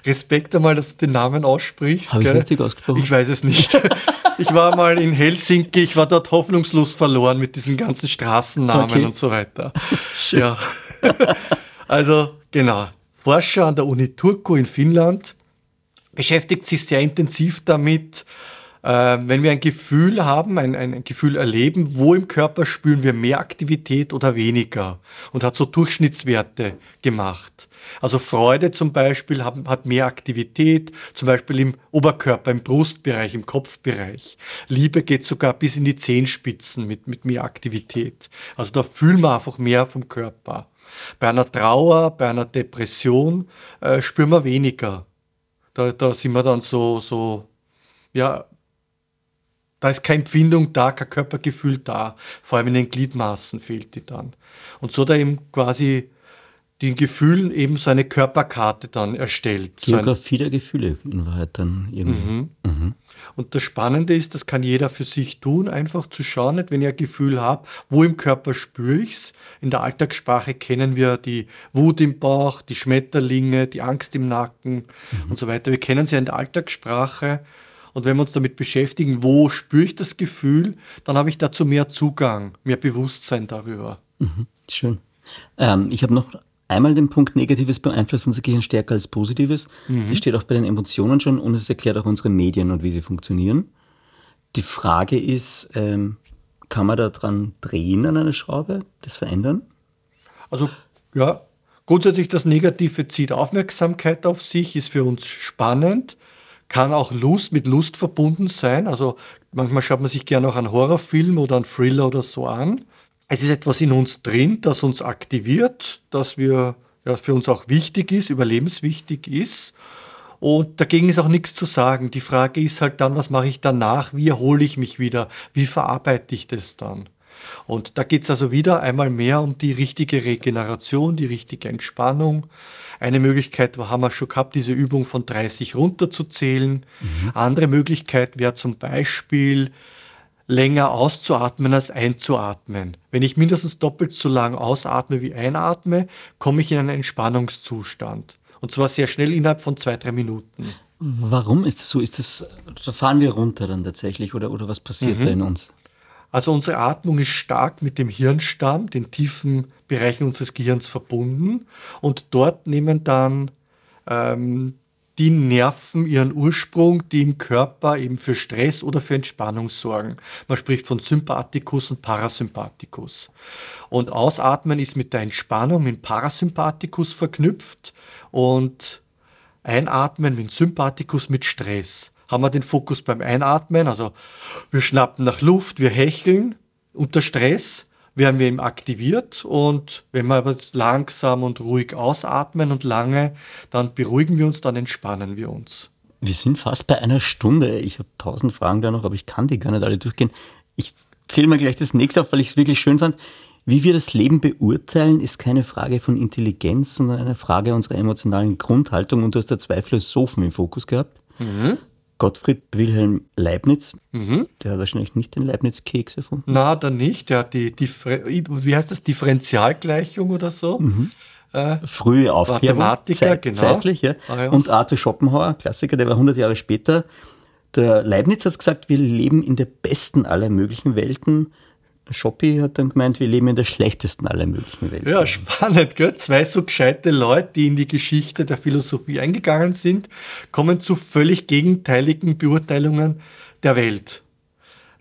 Respekt einmal, dass du den Namen aussprichst. Habe ich richtig ausgesprochen? Ich weiß es nicht. Ich war mal in Helsinki, ich war dort hoffnungslos verloren mit diesen ganzen Straßennamen Okay. und so weiter. Ja. Also, genau. Forscher an der Uni Turku in Finnland beschäftigt sich sehr intensiv damit, wenn wir ein Gefühl haben, ein, ein, Gefühl erleben, wo im Körper spüren wir mehr Aktivität oder weniger und hat so Durchschnittswerte gemacht. Also Freude zum Beispiel hat mehr Aktivität, zum Beispiel im Oberkörper, im Brustbereich, im Kopfbereich. Liebe geht sogar bis in die Zehenspitzen mit, mit mehr Aktivität. Also da fühlen wir einfach mehr vom Körper. Bei einer Trauer, bei einer Depression äh, spüren wir weniger. Da, da sind wir dann so, so, ja, da ist keine Empfindung da, kein Körpergefühl da. Vor allem in den Gliedmaßen fehlt die dann. Und so da eben quasi den Gefühlen eben so eine Körperkarte dann erstellt. So Geografie der Gefühle in Wahrheit dann irgendwie. Mhm. Und das Spannende ist, das kann jeder für sich tun, einfach zu schauen, nicht, wenn ich ein Gefühl habe, wo im Körper spüre ich's. In der Alltagssprache kennen wir die Wut im Bauch, die Schmetterlinge, die Angst im Nacken und so weiter. Wir kennen sie ja in der Alltagssprache. Und wenn wir uns damit beschäftigen, wo spüre ich das Gefühl, dann habe ich dazu mehr Zugang, mehr Bewusstsein darüber. Schön. Ähm, ich habe noch einmal den Punkt Negatives beeinflusst unser Gehirn stärker als Positives. Das steht auch bei den Emotionen schon und es erklärt auch unsere Medien und wie sie funktionieren. Die Frage ist, ähm, kann man da dran drehen an einer Schraube, das verändern? Also ja, grundsätzlich das Negative zieht Aufmerksamkeit auf sich, ist für uns spannend, kann auch Lust mit Lust verbunden sein. Also manchmal schaut man sich gerne auch einen Horrorfilm oder einen Thriller oder so an. Es ist etwas in uns drin, das uns aktiviert, das wir ja, für uns auch wichtig ist, überlebenswichtig ist. Und dagegen ist auch nichts zu sagen. Die Frage ist halt dann, was mache ich danach? Wie erhole ich mich wieder? Wie verarbeite ich das dann? Und da geht es also wieder einmal mehr um die richtige Regeneration, die richtige Entspannung. Eine Möglichkeit haben wir schon gehabt, diese Übung von 30 runterzuzählen. Andere Möglichkeit wäre zum Beispiel länger auszuatmen als einzuatmen. Wenn ich mindestens doppelt so lang ausatme wie einatme, komme ich in einen Entspannungszustand. Und zwar sehr schnell innerhalb von zwei, drei Minuten. Warum ist das so? Ist das, da fahren wir runter dann tatsächlich oder, oder was passiert da in uns? Also unsere Atmung ist stark mit dem Hirnstamm, den tiefen Bereichen unseres Gehirns verbunden. Und dort nehmen dann ähm, die Nerven ihren Ursprung, die im Körper eben für Stress oder für Entspannung sorgen. Man spricht von Sympathikus und Parasympathikus. Und Ausatmen ist mit der Entspannung im Parasympathikus verknüpft und Einatmen mit Sympathikus mit Stress. Haben wir den Fokus beim Einatmen, also wir schnappen nach Luft, wir hecheln unter Stress, werden wir eben aktiviert und wenn wir aber jetzt langsam und ruhig ausatmen und lange, dann beruhigen wir uns, dann entspannen wir uns. Wir sind fast bei einer Stunde. Ich habe tausend Fragen da noch, aber ich kann die gar nicht alle durchgehen. Ich zähle mir gleich das nächste auf, weil ich es wirklich schön fand. Wie wir das Leben beurteilen, ist keine Frage von Intelligenz, sondern eine Frage unserer emotionalen Grundhaltung. Und du hast da zwei Philosophen im Fokus gehabt. Gottfried Wilhelm Leibniz, der hat wahrscheinlich nicht den Leibniz-Keks erfunden. Na, dann nicht. Der hat die, die wie heißt das, Differentialgleichung oder so. Äh, Frühe Aufklärung, Mathematiker, zeit, genau. zeitlich. Ja. Ah, ja. Und Arthur Schopenhauer, Klassiker, der war 100 Jahre später. Der Leibniz hat gesagt, wir leben in der besten aller möglichen Welten. Schoppi hat dann gemeint, wir leben in der schlechtesten aller möglichen Welten. Ja, spannend, gell? Zwei so gescheite Leute, die in die Geschichte der Philosophie eingegangen sind, kommen zu völlig gegenteiligen Beurteilungen der Welt.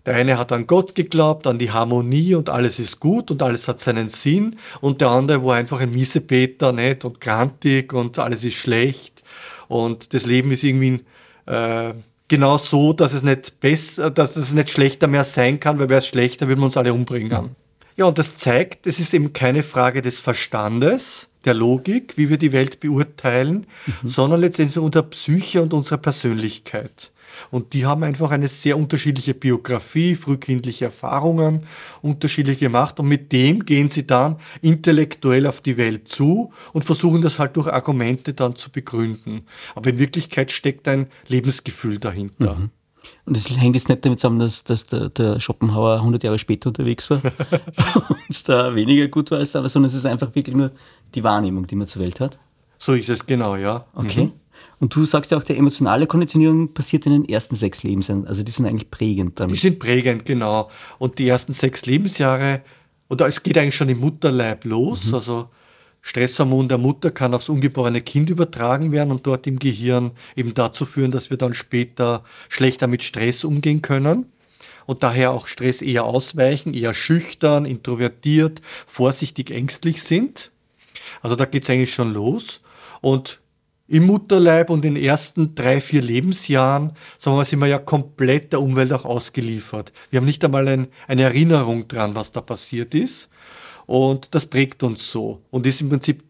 Der eine hat an Gott geglaubt, an die Harmonie und alles ist gut und alles hat seinen Sinn. Und der andere war einfach ein Miesepeter, nicht? Und grantig und alles ist schlecht. Und das Leben ist irgendwie äh, genau so, dass es nicht besser, dass es nicht schlechter mehr sein kann, weil wäre es schlechter, würden wir uns alle umbringen. Ja, und das zeigt, es ist eben keine Frage des Verstandes, der Logik, wie wir die Welt beurteilen, sondern letztendlich unserer Psyche und unserer Persönlichkeit. Und die haben einfach eine sehr unterschiedliche Biografie, frühkindliche Erfahrungen, unterschiedlich gemacht. Und mit dem gehen sie dann intellektuell auf die Welt zu und versuchen das halt durch Argumente dann zu begründen. Aber in Wirklichkeit steckt ein Lebensgefühl dahinter. Und das hängt jetzt nicht damit zusammen, dass, dass der, der Schopenhauer 100 Jahre später unterwegs war und es da weniger gut war als da, sondern es ist einfach wirklich nur die Wahrnehmung, die man zur Welt hat. So ist es genau, ja. Okay. Und du sagst ja auch, die emotionale Konditionierung passiert in den ersten sechs Lebensjahren. Also die sind eigentlich prägend Die damit. sind prägend, genau. Und die ersten sechs Lebensjahre, oder es geht eigentlich schon im Mutterleib los. Also Stresshormon der Mutter kann aufs ungeborene Kind übertragen werden und dort im Gehirn eben dazu führen, dass wir dann später schlechter mit Stress umgehen können. Und daher auch Stress eher ausweichen, eher schüchtern, introvertiert, vorsichtig, ängstlich sind. Also da geht es eigentlich schon los. Und im Mutterleib und in den ersten drei, vier Lebensjahren, sagen wir mal, sind wir ja komplett der Umwelt auch ausgeliefert. Wir haben nicht einmal ein, eine Erinnerung dran, was da passiert ist. Und das prägt uns so und ist im Prinzip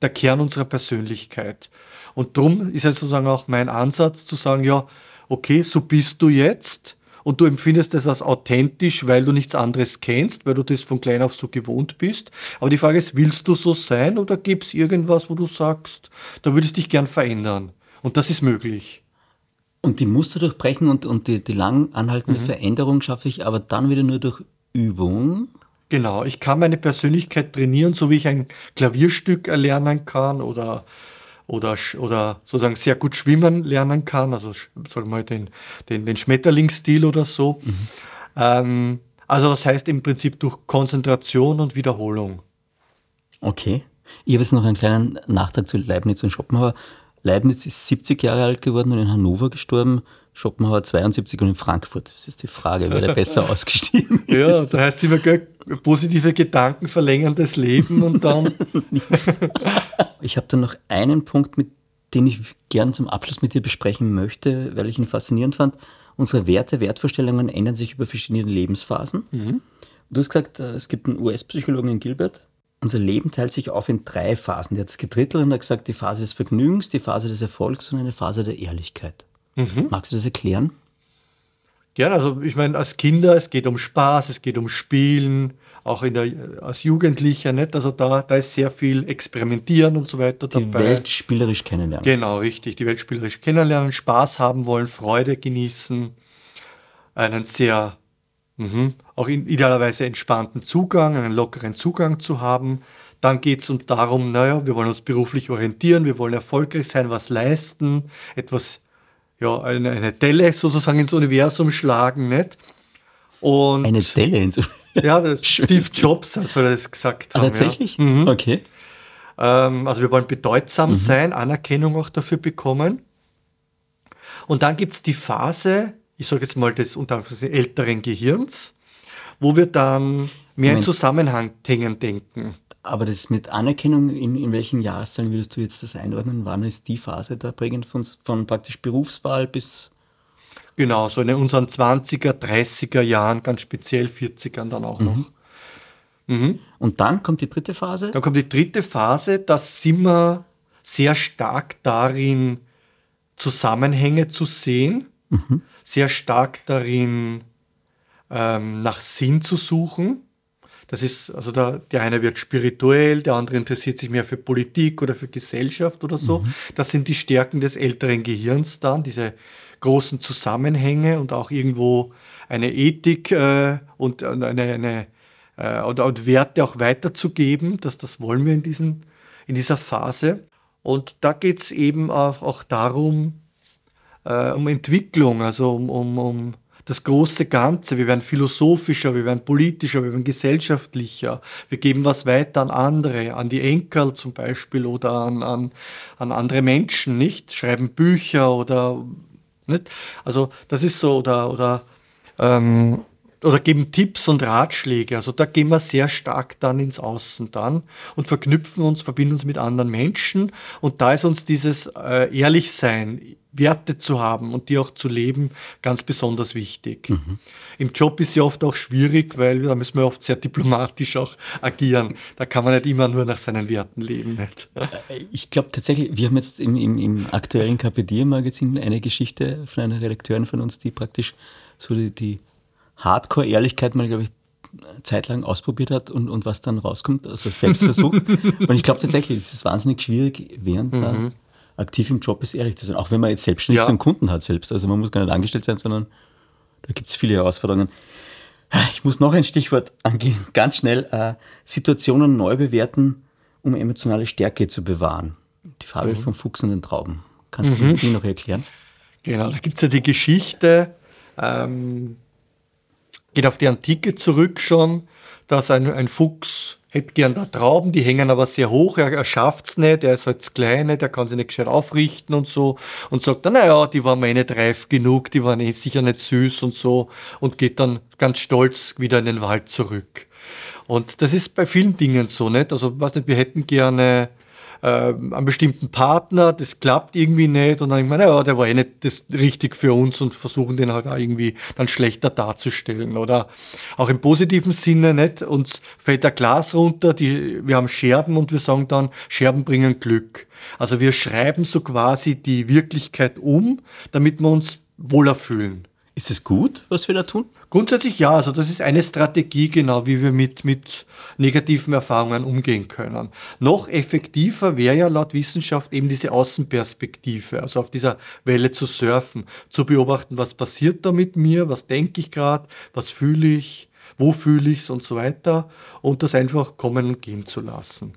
der Kern unserer Persönlichkeit. Und drum ist ja sozusagen auch mein Ansatz zu sagen, ja, okay, so bist du jetzt und du empfindest es als authentisch, weil du nichts anderes kennst, weil du das von klein auf so gewohnt bist. Aber die Frage ist, willst du so sein oder gibt es irgendwas, wo du sagst, da würdest du dich gern verändern? Und das ist möglich. Und die Muster durchbrechen und, und die, die lang anhaltende mhm. Veränderung schaffe ich aber dann wieder nur durch Übung. Genau, ich kann meine Persönlichkeit trainieren, so wie ich ein Klavierstück erlernen kann oder oder, oder sozusagen sehr gut schwimmen lernen kann, also sagen wir mal den, den, den Schmetterlingsstil oder so. Mhm. Ähm, also das heißt im Prinzip durch Konzentration und Wiederholung. Okay. Ich habe jetzt noch einen kleinen Nachtrag zu Leibniz und Schopenhauer. Leibniz ist 70 Jahre alt geworden und in Hannover gestorben. Schopenhauer 72 und in Frankfurt. Das ist die Frage, wer der besser ausgestiegen ist. Ja, da heißt es immer, positive Gedanken verlängern das Leben und dann. ich habe da noch einen Punkt, mit den ich gerne zum Abschluss mit dir besprechen möchte, weil ich ihn faszinierend fand. Unsere Werte, Wertvorstellungen ändern sich über verschiedene Lebensphasen. Mhm. Du hast gesagt, äh, es gibt einen US-Psychologen in Gilbert. Unser Leben teilt sich auf in drei Phasen. Der hat es gedrittelt und hat gesagt, die Phase des Vergnügens, die Phase des Erfolgs und eine Phase der Ehrlichkeit. Mhm. Magst du das erklären? Ja, also ich meine, als Kinder, es geht um Spaß, es geht um Spielen, auch in der, als Jugendlicher, nicht? Also da, da ist sehr viel Experimentieren und so weiter die dabei. Die Welt spielerisch kennenlernen. Genau, richtig. Die Welt spielerisch kennenlernen, Spaß haben wollen, Freude genießen, einen sehr, mh, auch in, idealerweise entspannten Zugang, einen lockeren Zugang zu haben. Dann geht es uns darum, naja, wir wollen uns beruflich orientieren, wir wollen erfolgreich sein, was leisten, etwas ja, eine, eine Delle sozusagen ins Universum schlagen, nicht? Und eine Delle ins Universum? Ja, Steve Jobs soll das gesagt ah, haben. Ah, tatsächlich? Ja. Mhm. Okay. Ähm, also wir wollen bedeutsam mhm. sein, Anerkennung auch dafür bekommen. Und dann gibt es die Phase, ich sage jetzt mal des unter älteren Gehirns, wo wir dann mehr Moment. in Zusammenhängen denken. Aber das mit Anerkennung, in, in welchen Jahreszahlen würdest du jetzt das einordnen? Wann ist die Phase da prägend von, von praktisch Berufswahl bis. Genau, so in unseren 20er, 30er Jahren, ganz speziell 40ern dann auch mhm. noch. Mhm. Und dann kommt die dritte Phase? Dann kommt die dritte Phase, da sind wir sehr stark darin, Zusammenhänge zu sehen, mhm. sehr stark darin, ähm, nach Sinn zu suchen. Das ist, also der, der eine wird spirituell, der andere interessiert sich mehr für Politik oder für Gesellschaft oder so. Mhm. Das sind die Stärken des älteren Gehirns dann, diese großen Zusammenhänge und auch irgendwo eine Ethik äh, und eine, eine äh, und, und Werte auch weiterzugeben. dass das wollen wir in, diesen, in dieser Phase. Und da geht es eben auch, auch darum, äh, um Entwicklung, also um, um, um das große Ganze. Wir werden philosophischer, wir werden politischer, wir werden gesellschaftlicher. Wir geben was weiter an andere, an die Enkel zum Beispiel oder an, an, an andere Menschen, nicht? Schreiben Bücher oder, nicht? Also, das ist so, oder, oder, ähm, oder geben Tipps und Ratschläge. Also da gehen wir sehr stark dann ins Außen dann und verknüpfen uns, verbinden uns mit anderen Menschen. Und da ist uns dieses äh, Ehrlichsein, Werte zu haben und die auch zu leben, ganz besonders wichtig. Mhm. Im Job ist ja oft auch schwierig, weil da müssen wir oft sehr diplomatisch auch agieren. Da kann man nicht immer nur nach seinen Werten leben. Nicht? Äh, ich glaube tatsächlich, wir haben jetzt im, im, im aktuellen KPD-Magazin eine Geschichte von einer Redakteurin von uns, die praktisch so die, die Hardcore-Ehrlichkeit mal, glaube ich, zeitlang ausprobiert hat und, und was dann rauskommt, also Selbstversuch. und ich glaube tatsächlich, es ist wahnsinnig schwierig, während mhm aktiv im Job ist, ehrlich zu sein. Auch wenn man jetzt selbstständig ja. einen Kunden hat selbst. Also man muss gar nicht angestellt sein, sondern da gibt es viele Herausforderungen. Ich muss noch ein Stichwort angehen, ganz schnell. Äh, Situationen neu bewerten, um emotionale Stärke zu bewahren. Die Fabel mhm. vom Fuchs und den Trauben. Kannst mhm. du die noch erklären? Genau, da gibt es ja die Geschichte, ähm, geht auf die Antike zurück schon, dass ein, ein Fuchs hätte gern da Trauben, die hängen aber sehr hoch, er, er schafft es nicht, er ist halt Kleine, der kann sich nicht gescheit aufrichten und so und sagt dann, naja, die waren mir eh nicht reif genug, die waren eh sicher nicht süß und so und geht dann ganz stolz wieder in den Wald zurück. Und das ist bei vielen Dingen so, nicht? Also, weiß nicht, wir hätten gerne äh, einen bestimmten Partner, das klappt irgendwie nicht und dann denkt man, naja, der war eh nicht das richtig für uns und versuchen den halt auch irgendwie dann schlechter darzustellen oder auch im positiven Sinne nicht, uns fällt der Glas runter, die, wir haben Scherben und wir sagen dann, Scherben bringen Glück. Also wir schreiben so quasi die Wirklichkeit um, damit wir uns wohler fühlen. Ist es gut, was wir da tun? Grundsätzlich ja, also das ist eine Strategie, genau wie wir mit, mit negativen Erfahrungen umgehen können. Noch effektiver wäre ja laut Wissenschaft eben diese Außenperspektive, also auf dieser Welle zu surfen, zu beobachten, was passiert da mit mir, was denke ich gerade, was fühle ich, wo fühle ich es und so weiter und das einfach kommen und gehen zu lassen.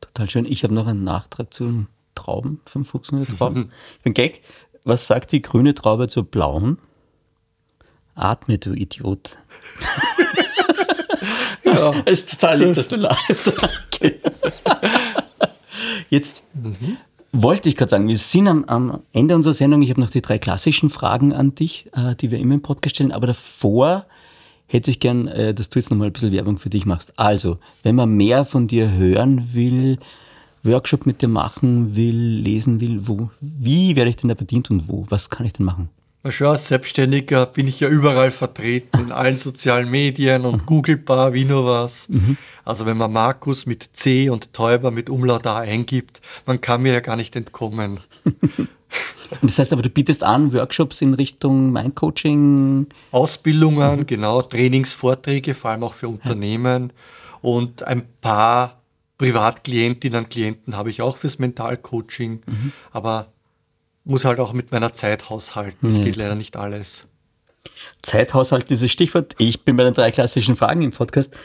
Total schön. Ich habe noch einen Nachtrag zu den Trauben, vom Fuchs und Trauben. ich bin Gag. Was sagt die grüne Traube zur blauen? Atme, du Idiot. ja. Es ist total lieb, dass du lachst. Danke. Jetzt mhm. wollte ich gerade sagen, wir sind am, am, Ende unserer Sendung. Ich habe noch die drei klassischen Fragen an dich, äh, die wir immer im Podcast stellen. Aber davor hätte ich gern, äh, dass du jetzt nochmal ein bisschen Werbung für dich machst. Also, wenn man mehr von dir hören will, Workshop mit dir machen will, lesen will, wo, wie werde ich denn da bedient und wo? Was kann ich denn machen? Schon, als Selbstständiger bin ich ja überall vertreten, in allen sozialen Medien und googlebar, wie nur was. Mhm. Also wenn man Markus mit C und Täuber mit Umlaut A eingibt, man kann mir ja gar nicht entkommen. das heißt aber, du bietest an Workshops in Richtung Mindcoaching? Ausbildungen, mhm. genau, Trainingsvorträge, vor allem auch für Unternehmen und ein paar Privatklientinnen und Klienten habe ich auch fürs Mentalcoaching, mhm. aber muss halt auch mit meiner Zeit haushalten. Es ja. geht leider nicht alles. Zeithaushalt, dieses Stichwort. Ich bin bei den drei klassischen Fragen im Podcast.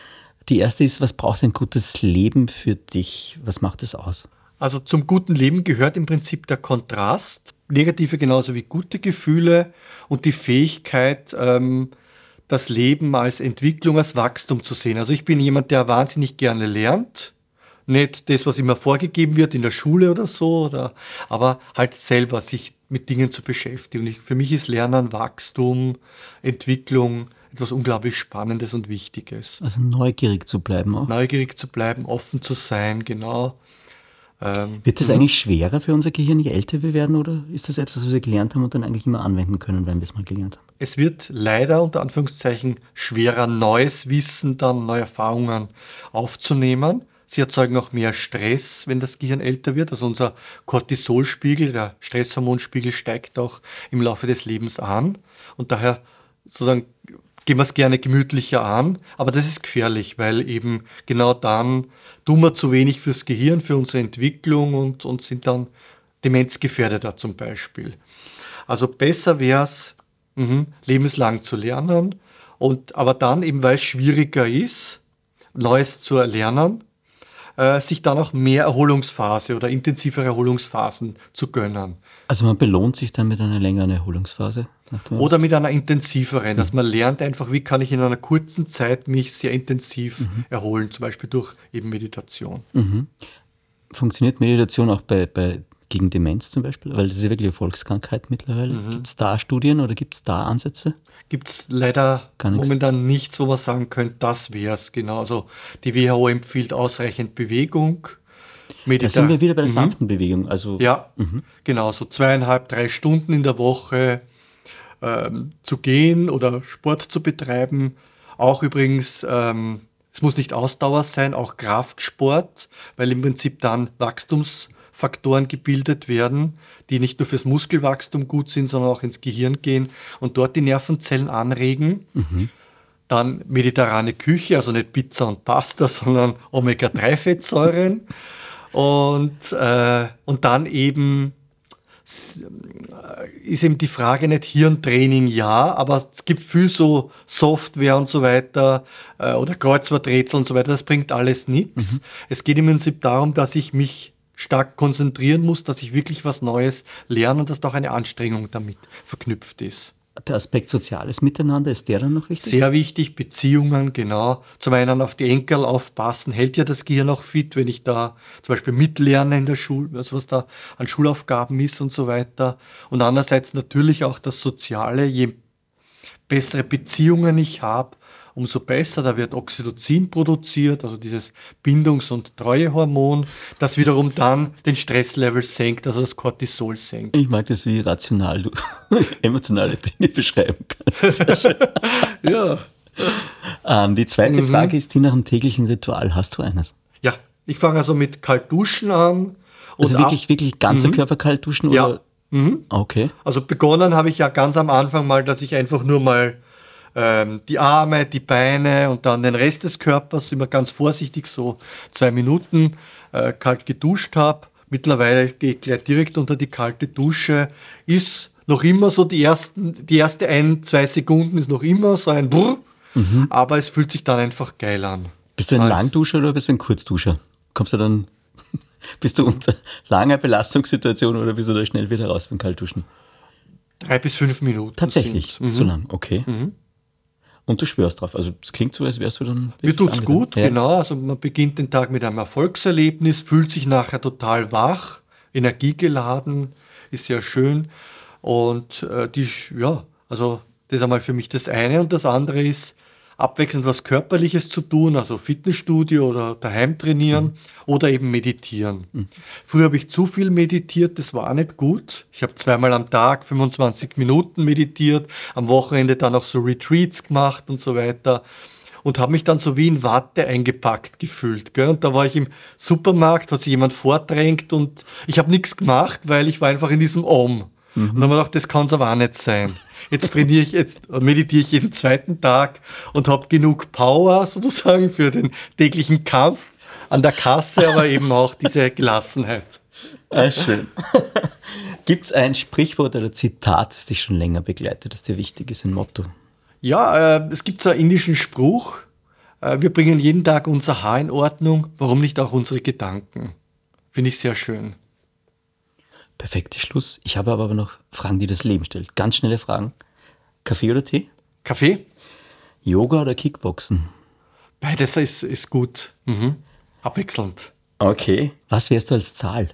Die erste ist, was braucht ein gutes Leben für dich? Was macht es aus? Also zum guten Leben gehört im Prinzip der Kontrast, negative genauso wie gute Gefühle und die Fähigkeit, ähm, das Leben als Entwicklung, als Wachstum zu sehen. Also ich bin jemand, der wahnsinnig gerne lernt nicht das, was immer vorgegeben wird in der Schule oder so, oder, aber halt selber sich mit Dingen zu beschäftigen. Und ich, für mich ist Lernen, Wachstum, Entwicklung etwas unglaublich Spannendes und Wichtiges. Also neugierig zu bleiben auch. Neugierig zu bleiben, offen zu sein, genau. Ähm, wird das mhm. eigentlich schwerer für unser Gehirn, je älter wir werden, oder ist das etwas, was wir gelernt haben und dann eigentlich immer anwenden können, wenn wir es mal gelernt haben? Es wird leider unter Anführungszeichen schwerer, neues Wissen, dann neue Erfahrungen aufzunehmen. Sie erzeugen auch mehr Stress, wenn das Gehirn älter wird. Also unser Cortisolspiegel, der Stresshormonspiegel steigt auch im Laufe des Lebens an. Und daher sozusagen gehen wir es gerne gemütlicher an. Aber das ist gefährlich, weil eben genau dann tun wir zu wenig fürs Gehirn, für unsere Entwicklung und, und sind dann demenzgefährdeter zum Beispiel. Also besser wäre es, mhm, lebenslang zu lernen. Und, aber dann eben, weil es schwieriger ist, Neues zu erlernen, äh, sich dann auch mehr Erholungsphase oder intensivere Erholungsphasen zu gönnen. Also man belohnt sich dann mit einer längeren Erholungsphase? Oder mit einer intensiveren, mhm. dass man lernt einfach, wie kann ich in einer kurzen Zeit mich sehr intensiv mhm. erholen, zum Beispiel durch eben Meditation. Mhm. Funktioniert Meditation auch bei, bei gegen Demenz zum Beispiel? Weil das ist ja wirklich eine Volkskrankheit mittlerweile. Mhm. Gibt es da Studien oder gibt es da Ansätze? Gibt es leider momentan nichts, wo man sagen könnte, das wäre es. Genau. Also die WHO empfiehlt ausreichend Bewegung. Medita da sind wir wieder bei der mhm. sanften Bewegung. Also, ja, mhm. genau. So zweieinhalb, drei Stunden in der Woche ähm, zu gehen oder Sport zu betreiben. Auch übrigens, ähm, es muss nicht Ausdauer sein, auch Kraftsport, weil im Prinzip dann Wachstums Faktoren gebildet werden, die nicht nur fürs Muskelwachstum gut sind, sondern auch ins Gehirn gehen und dort die Nervenzellen anregen. Mhm. Dann mediterrane Küche, also nicht Pizza und Pasta, sondern Omega-3-Fettsäuren. und, äh, und dann eben ist eben die Frage nicht Hirntraining, ja, aber es gibt viel so Software und so weiter äh, oder Kreuzworträtsel und so weiter, das bringt alles nichts. Mhm. Es geht im Prinzip darum, dass ich mich stark konzentrieren muss, dass ich wirklich was Neues lerne und dass da auch eine Anstrengung damit verknüpft ist. Der Aspekt soziales Miteinander, ist der dann noch wichtig? Sehr wichtig, Beziehungen, genau. Zum einen auf die Enkel aufpassen, hält ja das Gehirn auch fit, wenn ich da zum Beispiel mitlerne in der Schule, also was da an Schulaufgaben ist und so weiter. Und andererseits natürlich auch das Soziale, je bessere Beziehungen ich habe, umso besser. Da wird Oxytocin produziert, also dieses Bindungs- und Treuehormon, das wiederum dann den Stresslevel senkt, also das Cortisol senkt. Ich mag das, wie rational du emotionale Dinge beschreiben kannst. ja. Ähm, die zweite mhm. Frage ist die nach einem täglichen Ritual. Hast du eines? Ja, ich fange also mit Kaltduschen an. also wirklich, wirklich ganzer mhm. Körper kalt duschen? Ja. Okay. Also begonnen habe ich ja ganz am Anfang mal, dass ich einfach nur mal ähm, die Arme, die Beine und dann den Rest des Körpers immer ganz vorsichtig so zwei Minuten äh, kalt geduscht habe. Mittlerweile gehe ich gleich direkt unter die kalte Dusche. Ist noch immer so die ersten, die erste ein, zwei Sekunden ist noch immer so ein Brrr, aber es fühlt sich dann einfach geil an. Bist du ein. Langduscher oder bist du ein Kurzduscher? Kommst du dann, bist du unter langer Belastungssituation oder bist du da schnell wieder raus beim Kaltduschen? Drei bis fünf Minuten. Tatsächlich. Mhm. so lang, okay. Und du schwörst drauf. Also es klingt so, als wärst du dann. Mir tut's angetan. gut, ja. genau. Also man beginnt den Tag mit einem Erfolgserlebnis, fühlt sich nachher total wach, energiegeladen, ist sehr schön. Und äh, die, ja, also das ist einmal für mich das eine. Und das andere ist, abwechselnd was Körperliches zu tun, also Fitnessstudio oder daheim trainieren oder eben meditieren. Früher habe ich zu viel meditiert, das war nicht gut. Ich habe zweimal am Tag 25 Minuten meditiert, am Wochenende dann auch so Retreats gemacht und so weiter und habe mich dann so wie in Watte eingepackt gefühlt. Gell? Und da war ich im Supermarkt, hat sich jemand vordrängt und ich habe nichts gemacht, weil ich war einfach in diesem Om. Und dann habe ich gedacht, das kann es aber auch nicht sein. Jetzt trainiere ich, jetzt meditiere ich jeden zweiten Tag und habe genug Power sozusagen für den täglichen Kampf an der Kasse, aber eben auch diese Gelassenheit. Ah, schön. Gibt es ein Sprichwort oder Zitat, das dich schon länger begleitet, das dir wichtig ist, ein Motto? Ja, äh, es gibt so einen indischen Spruch, äh, wir bringen jeden Tag unser Haar in Ordnung, warum nicht auch unsere Gedanken? Finde ich sehr schön. Perfekter Schluss. Ich habe aber noch Fragen, die das Leben stellt. Ganz schnelle Fragen. Kaffee oder Tee? Kaffee? Yoga oder Kickboxen? Beides ist, ist gut. Mhm. Abwechselnd. Okay. Was wärst du als Zahl?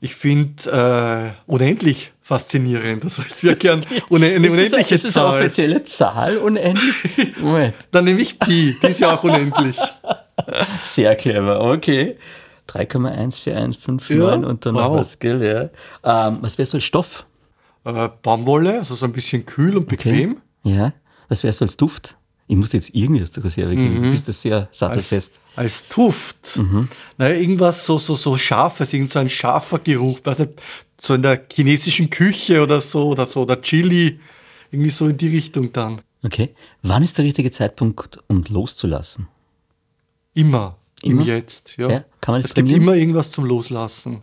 Ich finde äh, unendlich faszinierend. Also ich wäre gern une eine unendliche ist das eine Zahl. offizielle Zahl unendlich? Moment. Dann nehme ich Pi, die ist ja auch unendlich. Sehr clever, okay. 3,1415 Ja, und dann noch wow. was, gell, ja. Ähm, was wärst du als Stoff? Äh, Baumwolle, also so ein bisschen kühl und bequem. Ja. Was wärst du als Duft? Ich muss dir jetzt irgendwie aus der Reserve geben. Du bist da sehr Als, sattelfest. als Duft. Naja, irgendwas so, so, so scharfes, irgend so ein scharfer Geruch, weiß nicht, so in der chinesischen Küche oder so, oder so, oder Chili, irgendwie so in die Richtung dann. Okay. Wann ist der richtige Zeitpunkt, um loszulassen? Immer. Immer? Im Jetzt, ja. Ja, kann man das es gibt trainieren? immer irgendwas zum Loslassen.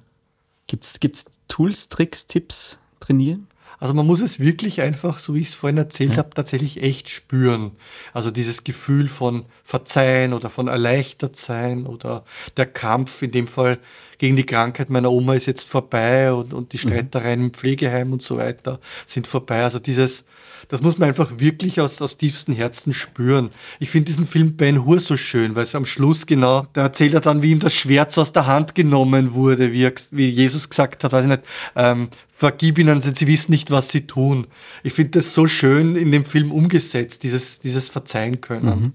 Gibt es Tools, Tricks, Tipps, trainieren? Also man muss es wirklich einfach, so wie ich es vorhin erzählt habe, tatsächlich echt spüren. Also dieses Gefühl von Verzeihen oder von erleichtert sein oder der Kampf, in dem Fall gegen die Krankheit meiner Oma ist jetzt vorbei und, und die Streitereien im Pflegeheim und so weiter sind vorbei. Also dieses, das muss man einfach wirklich aus, aus tiefstem Herzen spüren. Ich finde diesen Film Ben Hur so schön, weil es am Schluss genau, da erzählt er dann, wie ihm das Schwert so aus der Hand genommen wurde, wie, er, wie Jesus gesagt hat, weiß ich nicht, ähm, vergib ihnen, denn sie wissen nicht, was sie tun. Ich finde das so schön in dem Film umgesetzt, dieses, dieses Verzeihen können.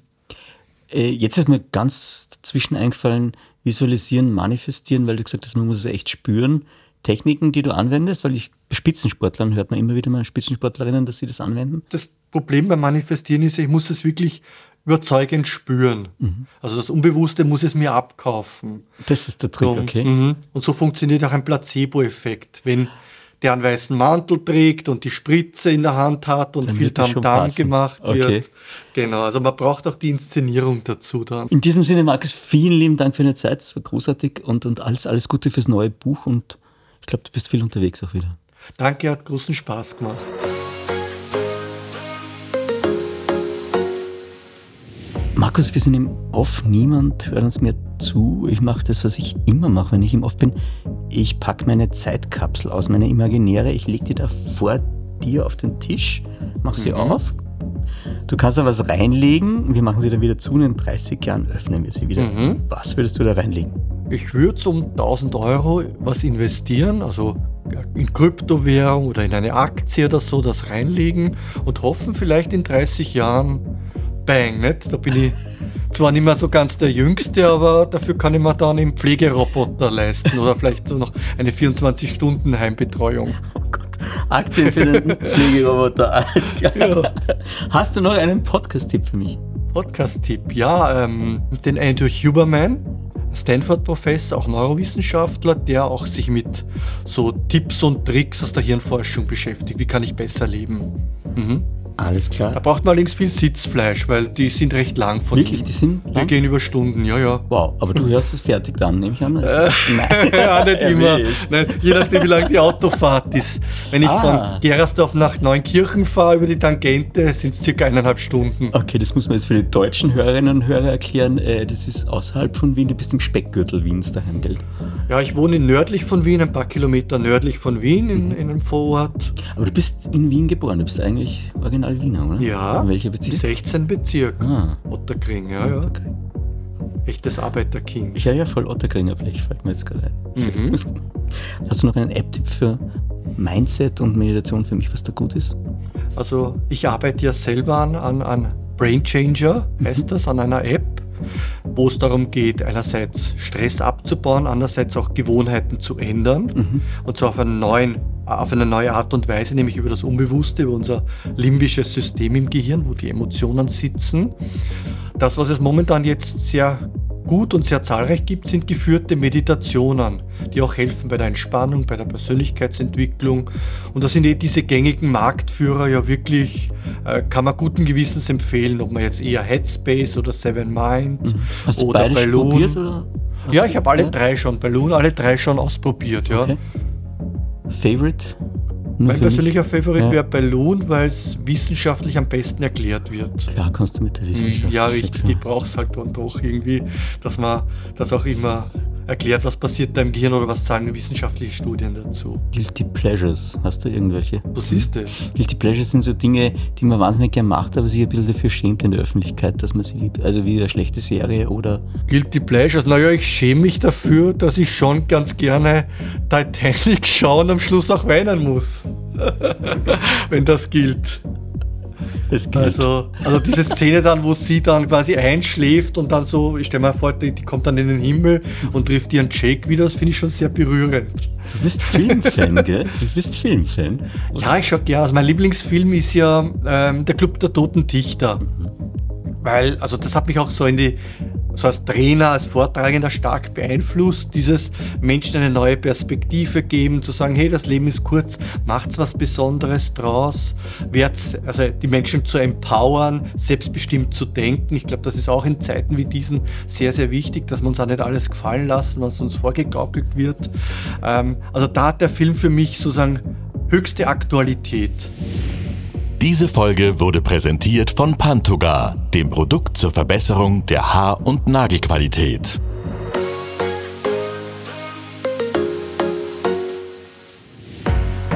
Äh, jetzt ist mir ganz dazwischen eingefallen, visualisieren, manifestieren, weil du gesagt hast, man muss es echt spüren. Techniken, die du anwendest, weil ich Spitzensportlern hört man immer wieder mal Spitzensportlerinnen, dass sie das anwenden. Das Problem beim Manifestieren ist, ich muss es wirklich überzeugend spüren. Also das Unbewusste muss es mir abkaufen. Das ist der Trick, So, okay? mhm. Und so funktioniert auch ein Placebo-Effekt. Wenn der einen weißen Mantel trägt und die Spritze in der Hand hat und Dann viel Tamtam passen. gemacht Okay. wird. Genau, also man braucht auch die Inszenierung dazu dann. In diesem Sinne, Markus, vielen lieben Dank für deine Zeit. Es war großartig und, und alles, alles Gute fürs neue Buch und ich glaube, du bist viel unterwegs auch wieder. Danke, hat großen Spaß gemacht. Markus, wir sind im Off, niemand hört uns mehr zu. Ich mache das, was ich immer mache, wenn ich im Off bin. Ich packe meine Zeitkapsel aus, meine imaginäre. Ich lege die da vor dir auf den Tisch, mach sie auf. Du kannst da was reinlegen. Wir machen sie dann wieder zu und in 30 Jahren öffnen wir sie wieder. Was würdest du da reinlegen? Ich würde um 1000 Euro was investieren, also in Kryptowährung oder in eine Aktie oder so, das reinlegen und hoffen vielleicht in 30 Jahren, bang, nicht? Da bin ich zwar nicht mehr so ganz der Jüngste, aber dafür kann ich mir dann einen Pflegeroboter leisten oder vielleicht so noch eine 24-Stunden-Heimbetreuung. Oh Gott, Aktien für den Pflegeroboter, alles klar. Ja. Hast du noch einen Podcast-Tipp für mich? Podcast-Tipp, ja, ähm, den Andrew Huberman, Stanford-Professor, auch Neurowissenschaftler, der auch sich mit so Tipps und Tricks aus der Hirnforschung beschäftigt. Wie kann ich besser leben? Mhm. Alles klar. Da braucht man allerdings viel Sitzfleisch, weil die sind recht lang von Wirklich, die sind Die lang? gehen über Stunden, ja, ja. Wow, aber du hörst es fertig dann, nehme ich an. Also, Äh, ja, nicht immer. Nein, je nachdem, wie lang die Autofahrt ist. Wenn ich Ah. von Gerasdorf nach Neunkirchen fahre über die Tangente, sind es circa eineinhalb Stunden. Okay, das muss man jetzt für die deutschen Hörerinnen und Hörer erklären. Äh, Das ist außerhalb von Wien, du bist im Speckgürtel Wiens daheim, gell? Ja, ich wohne nördlich von Wien, ein paar Kilometer nördlich von Wien, in, in einem Vorort. Aber du bist in Wien geboren, du bist eigentlich original Wiener, oder? Ja, In welcher Bezirk? 16. Bezirk. Ah, Otterkring, ja, ja. Echtes Arbeiterkind. ich höre ja voll Otterkringer Blech, fällt mir jetzt gerade ein. Mhm. Hast du noch einen App-Tipp für Mindset und Meditation für mich, was da gut ist? Also ich arbeite ja selber an, an, an Brain Changer, heißt das, an einer App, wo es darum geht, einerseits Stress abzubauen, andererseits auch Gewohnheiten zu ändern. Und zwar auf, einen neuen, auf eine neue Art und Weise, nämlich über das Unbewusste, über unser limbisches System im Gehirn, wo die Emotionen sitzen. Das, was es momentan jetzt sehr gut und sehr zahlreich gibt, sind geführte Meditationen, die auch helfen bei der Entspannung, bei der Persönlichkeitsentwicklung. Und da sind eh diese gängigen Marktführer ja wirklich, äh, kann man guten Gewissens empfehlen, ob man jetzt eher Headspace oder Seven Mind Mhm. Hast oder Balloon. probiert? Oder? Hast Ja, ich habe alle drei schon, Balloon, alle drei schon ausprobiert, ja. Okay. Favorite? Mein persönlicher Favorit Ja. wäre Balloon, weil es wissenschaftlich am besten erklärt wird. Klar, kannst du mit der Wissenschaft. Ja, richtig. Ich brauche es halt dann doch irgendwie, dass man das auch immer erklärt, was passiert da im Gehirn oder was sagen wissenschaftliche Studien dazu. Guilty Pleasures, hast du irgendwelche? Was ist das? Guilty Pleasures sind so Dinge, die man wahnsinnig gern macht, aber sich ein bisschen dafür schämt in der Öffentlichkeit, dass man sie liebt. Also wie eine schlechte Serie oder Guilty Pleasures. Naja, ich schäme mich dafür, dass ich schon ganz gerne Titanic schaue und am Schluss auch weinen muss. Wenn das gilt. Also, also diese Szene dann, wo sie dann quasi einschläft und dann so, ich stelle mir vor, die, die kommt dann in den Himmel und trifft ihren Jake wieder, das finde ich schon sehr berührend. du bist Filmfan, gell? Du bist Filmfan. Ja, ich schaue gerne. Also mein Lieblingsfilm ist ja ähm, Der Club der Toten Dichter. Weil, also das hat mich auch so in die, so als Trainer, als Vortragender stark beeinflusst, dieses Menschen eine neue Perspektive geben, zu sagen, hey, das Leben ist kurz, macht's was Besonderes draus, werd's, also die Menschen zu empowern, selbstbestimmt zu denken. Ich glaube, das ist auch in Zeiten wie diesen sehr, sehr wichtig, dass wir uns auch nicht alles gefallen lassen, was uns vorgegaukelt wird. Ähm, also da hat der Film für mich sozusagen höchste Aktualität. Diese Folge wurde präsentiert von Pantogar, dem Produkt zur Verbesserung der Haar- und Nagelqualität.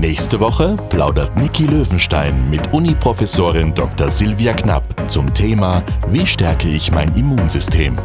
Nächste Woche plaudert Niki Löwenstein mit Uni-Professorin Dr. Silvia Knapp zum Thema Wie stärke ich mein Immunsystem?